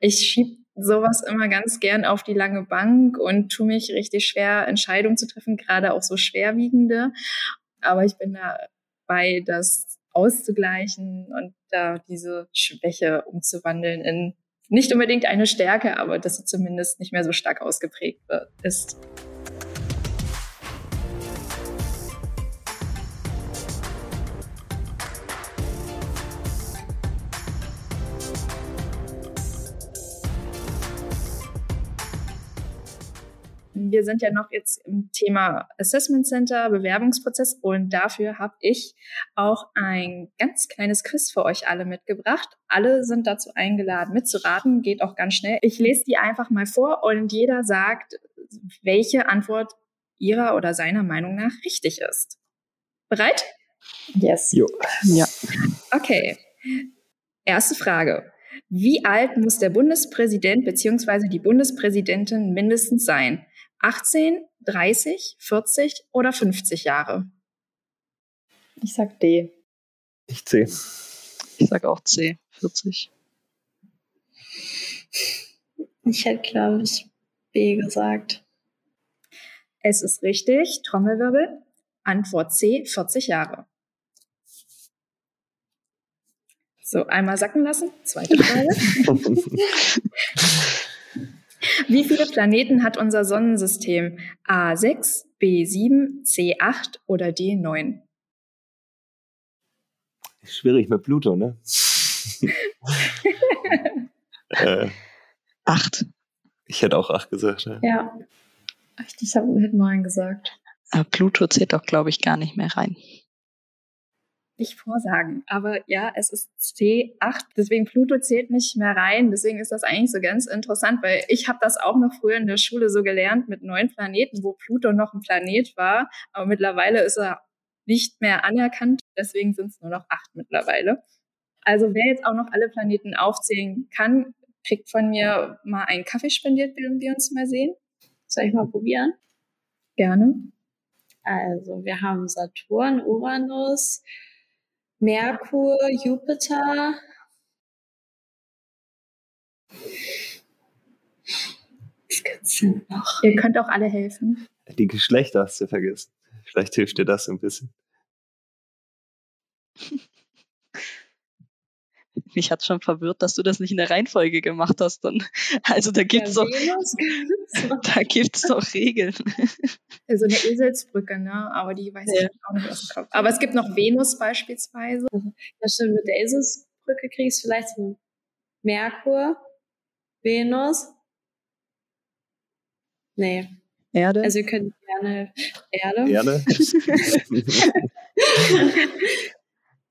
Ich schiebe sowas immer ganz gern auf die lange Bank und tue mich richtig schwer, Entscheidungen zu treffen, gerade auch so schwerwiegende. Aber ich bin dabei, das auszugleichen und da diese Schwäche umzuwandeln in nicht unbedingt eine Stärke, aber dass sie zumindest nicht mehr so stark ausgeprägt ist. Wir sind ja noch jetzt im Thema Assessment Center, Bewerbungsprozess und dafür habe ich auch ein ganz kleines Quiz für euch alle mitgebracht. Alle sind dazu eingeladen mitzuraten, geht auch ganz schnell. Ich lese die einfach mal vor und jeder sagt, welche Antwort ihrer oder seiner Meinung nach richtig ist. Bereit? Yes. Jo. Ja. Okay. Erste Frage. Wie alt muss der Bundespräsident bzw. die Bundespräsidentin mindestens sein? 18, 30, 40 oder 50 Jahre? Ich sag D. Ich C. Ich sag auch C, 40. Ich hätte, glaube ich, B gesagt. Es ist richtig. Trommelwirbel. Antwort C, 40 Jahre. So, einmal sacken lassen. Zweite Frage. Wie viele Planeten hat unser Sonnensystem? A6, B7, C8 oder D9? Schwierig mit Pluto, ne? äh, Acht. ich hätte auch acht gesagt. Ja. Ja. Ich habe hätte neun gesagt. Aber Pluto zählt doch, glaube ich, gar nicht mehr rein. Nicht vorsagen, aber ja, es ist C8, deswegen Pluto zählt nicht mehr rein, deswegen ist das eigentlich so ganz interessant, weil ich habe das auch noch früher in der Schule so gelernt mit neun Planeten, wo Pluto noch ein Planet war, aber mittlerweile ist er nicht mehr anerkannt, deswegen sind es nur noch acht mittlerweile. Also wer jetzt auch noch alle Planeten aufzählen kann, kriegt von mir mal einen Kaffee spendiert, während wir uns mal sehen. Soll ich mal probieren? Gerne. Also, wir haben Saturn, Uranus, Merkur, Jupiter. Was gibt's denn noch? Ihr könnt auch alle helfen. Die Geschlechter hast du vergessen. Vielleicht hilft dir das ein bisschen. Mich hat schon verwirrt, dass du das nicht in der Reihenfolge gemacht hast. Dann. Also da gibt's Ja, doch, da gibt's doch Regeln. So eine Eselsbrücke, ne? Aber die weiß Ja. ich auch nicht aus dem Kopf. Aber es gibt noch Venus beispielsweise. Ja, stimmt, mit der Eselsbrücke kriegst du vielleicht so Merkur, Venus. Nee, Erde. also ihr könnt gerne Erde. Gerne.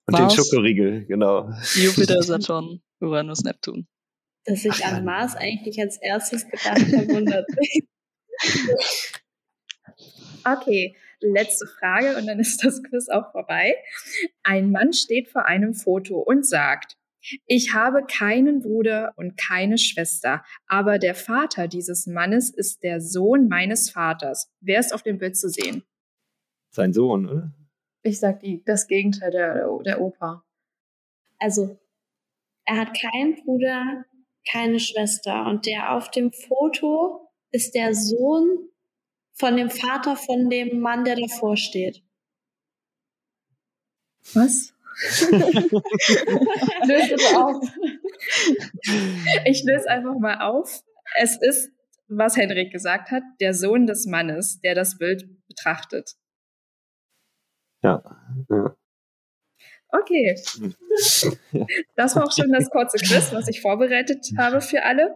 Und den Mars. Schokoriegel, genau. Jupiter, Saturn, Uranus, Neptun. Dass ich an Mars eigentlich als erstes gedacht habe, wundert mich. Okay, letzte Frage und dann ist das Quiz auch vorbei. Ein Mann steht vor einem Foto und sagt, ich habe keinen Bruder und keine Schwester, aber der Vater dieses Mannes ist der Sohn meines Vaters. Wer ist auf dem Bild zu sehen? Sein Sohn, oder? Ich sag die, das Gegenteil der, der Opa. Also, er hat keinen Bruder, keine Schwester und der auf dem Foto ist der Sohn von dem Vater von dem Mann, der davor steht. Was? Löst bitte auf. Ich löse einfach mal auf. Es ist, was Henrik gesagt hat, der Sohn des Mannes, der das Bild betrachtet. Ja. ja. Okay. Das war auch schon das kurze Quiz, was ich vorbereitet habe für alle.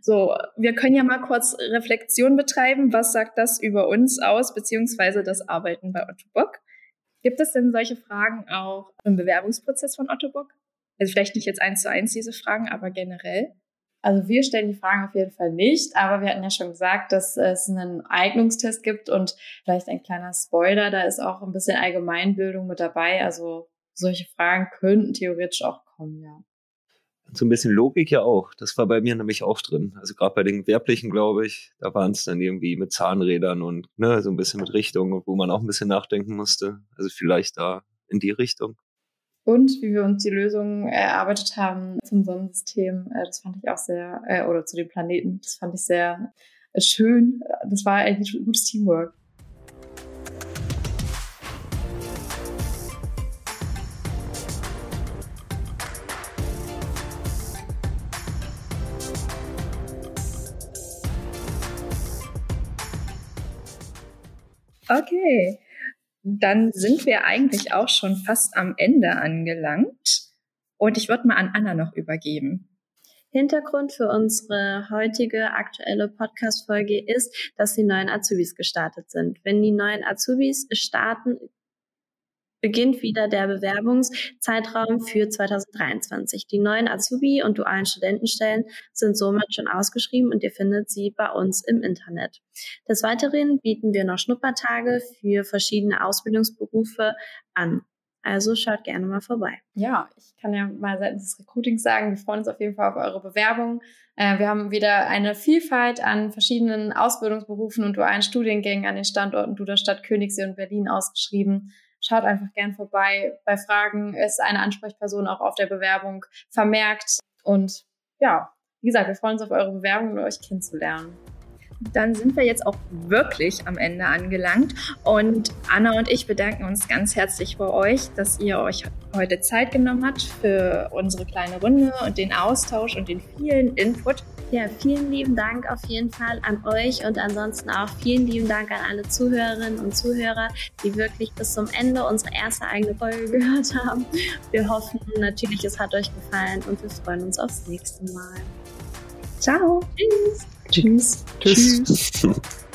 So, wir können ja mal kurz Reflexion betreiben. Was sagt das über uns aus, beziehungsweise das Arbeiten bei Otto Bock? Gibt es denn solche Fragen auch im Bewerbungsprozess von Otto Bock? Also vielleicht nicht jetzt eins zu eins diese Fragen, aber generell. Also wir stellen die Fragen auf jeden Fall nicht, aber wir hatten ja schon gesagt, dass es einen Eignungstest gibt und vielleicht ein kleiner Spoiler, da ist auch ein bisschen Allgemeinbildung mit dabei. Also solche Fragen könnten theoretisch auch kommen, ja. so ein bisschen Logik ja auch. Das war bei mir nämlich auch drin. Also gerade bei den Gewerblichen, glaube ich, da waren es dann irgendwie mit Zahnrädern und ne, so ein bisschen mit Richtung, wo man auch ein bisschen nachdenken musste. Also vielleicht da in die Richtung. Und wie wir uns die Lösung erarbeitet haben zum Sonnensystem, äh, das fand ich auch sehr, äh, oder zu den Planeten, das fand ich sehr äh, schön. Das war eigentlich ein gutes Teamwork. Okay, dann sind wir eigentlich auch schon fast am Ende angelangt. Und ich würde mal an Anna noch übergeben. Hintergrund für unsere heutige aktuelle Podcast-Folge ist, dass die neuen Azubis gestartet sind. Wenn die neuen Azubis starten, beginnt wieder der Bewerbungszeitraum für 2023. Die neuen Azubi- und dualen Studentenstellen sind somit schon ausgeschrieben und ihr findet sie bei uns im Internet. Des Weiteren bieten wir noch Schnuppertage für verschiedene Ausbildungsberufe an. Also schaut gerne mal vorbei. Ja, ich kann ja mal seitens des Recruitings sagen, wir freuen uns auf jeden Fall auf eure Bewerbung. Äh, wir haben wieder eine Vielfalt an verschiedenen Ausbildungsberufen und dualen Studiengängen an den Standorten Duderstadt, Königssee und Berlin ausgeschrieben schaut einfach gern vorbei. Bei Fragen ist eine Ansprechperson auch auf der Bewerbung vermerkt. Und ja, wie gesagt, wir freuen uns auf eure Bewerbung und euch kennenzulernen. Dann sind wir jetzt auch wirklich am Ende angelangt. Und Anna und ich bedanken uns ganz herzlich bei euch, dass ihr euch heute Zeit genommen habt für unsere kleine Runde und den Austausch und den vielen Input. Ja, vielen lieben Dank auf jeden Fall an euch und ansonsten auch vielen lieben Dank an alle Zuhörerinnen und Zuhörer, die wirklich bis zum Ende unsere erste eigene Folge gehört haben. Wir hoffen natürlich, es hat euch gefallen und wir freuen uns aufs nächste Mal. Ciao. Tschüss. Tschüss. Tschüss. Tschüss.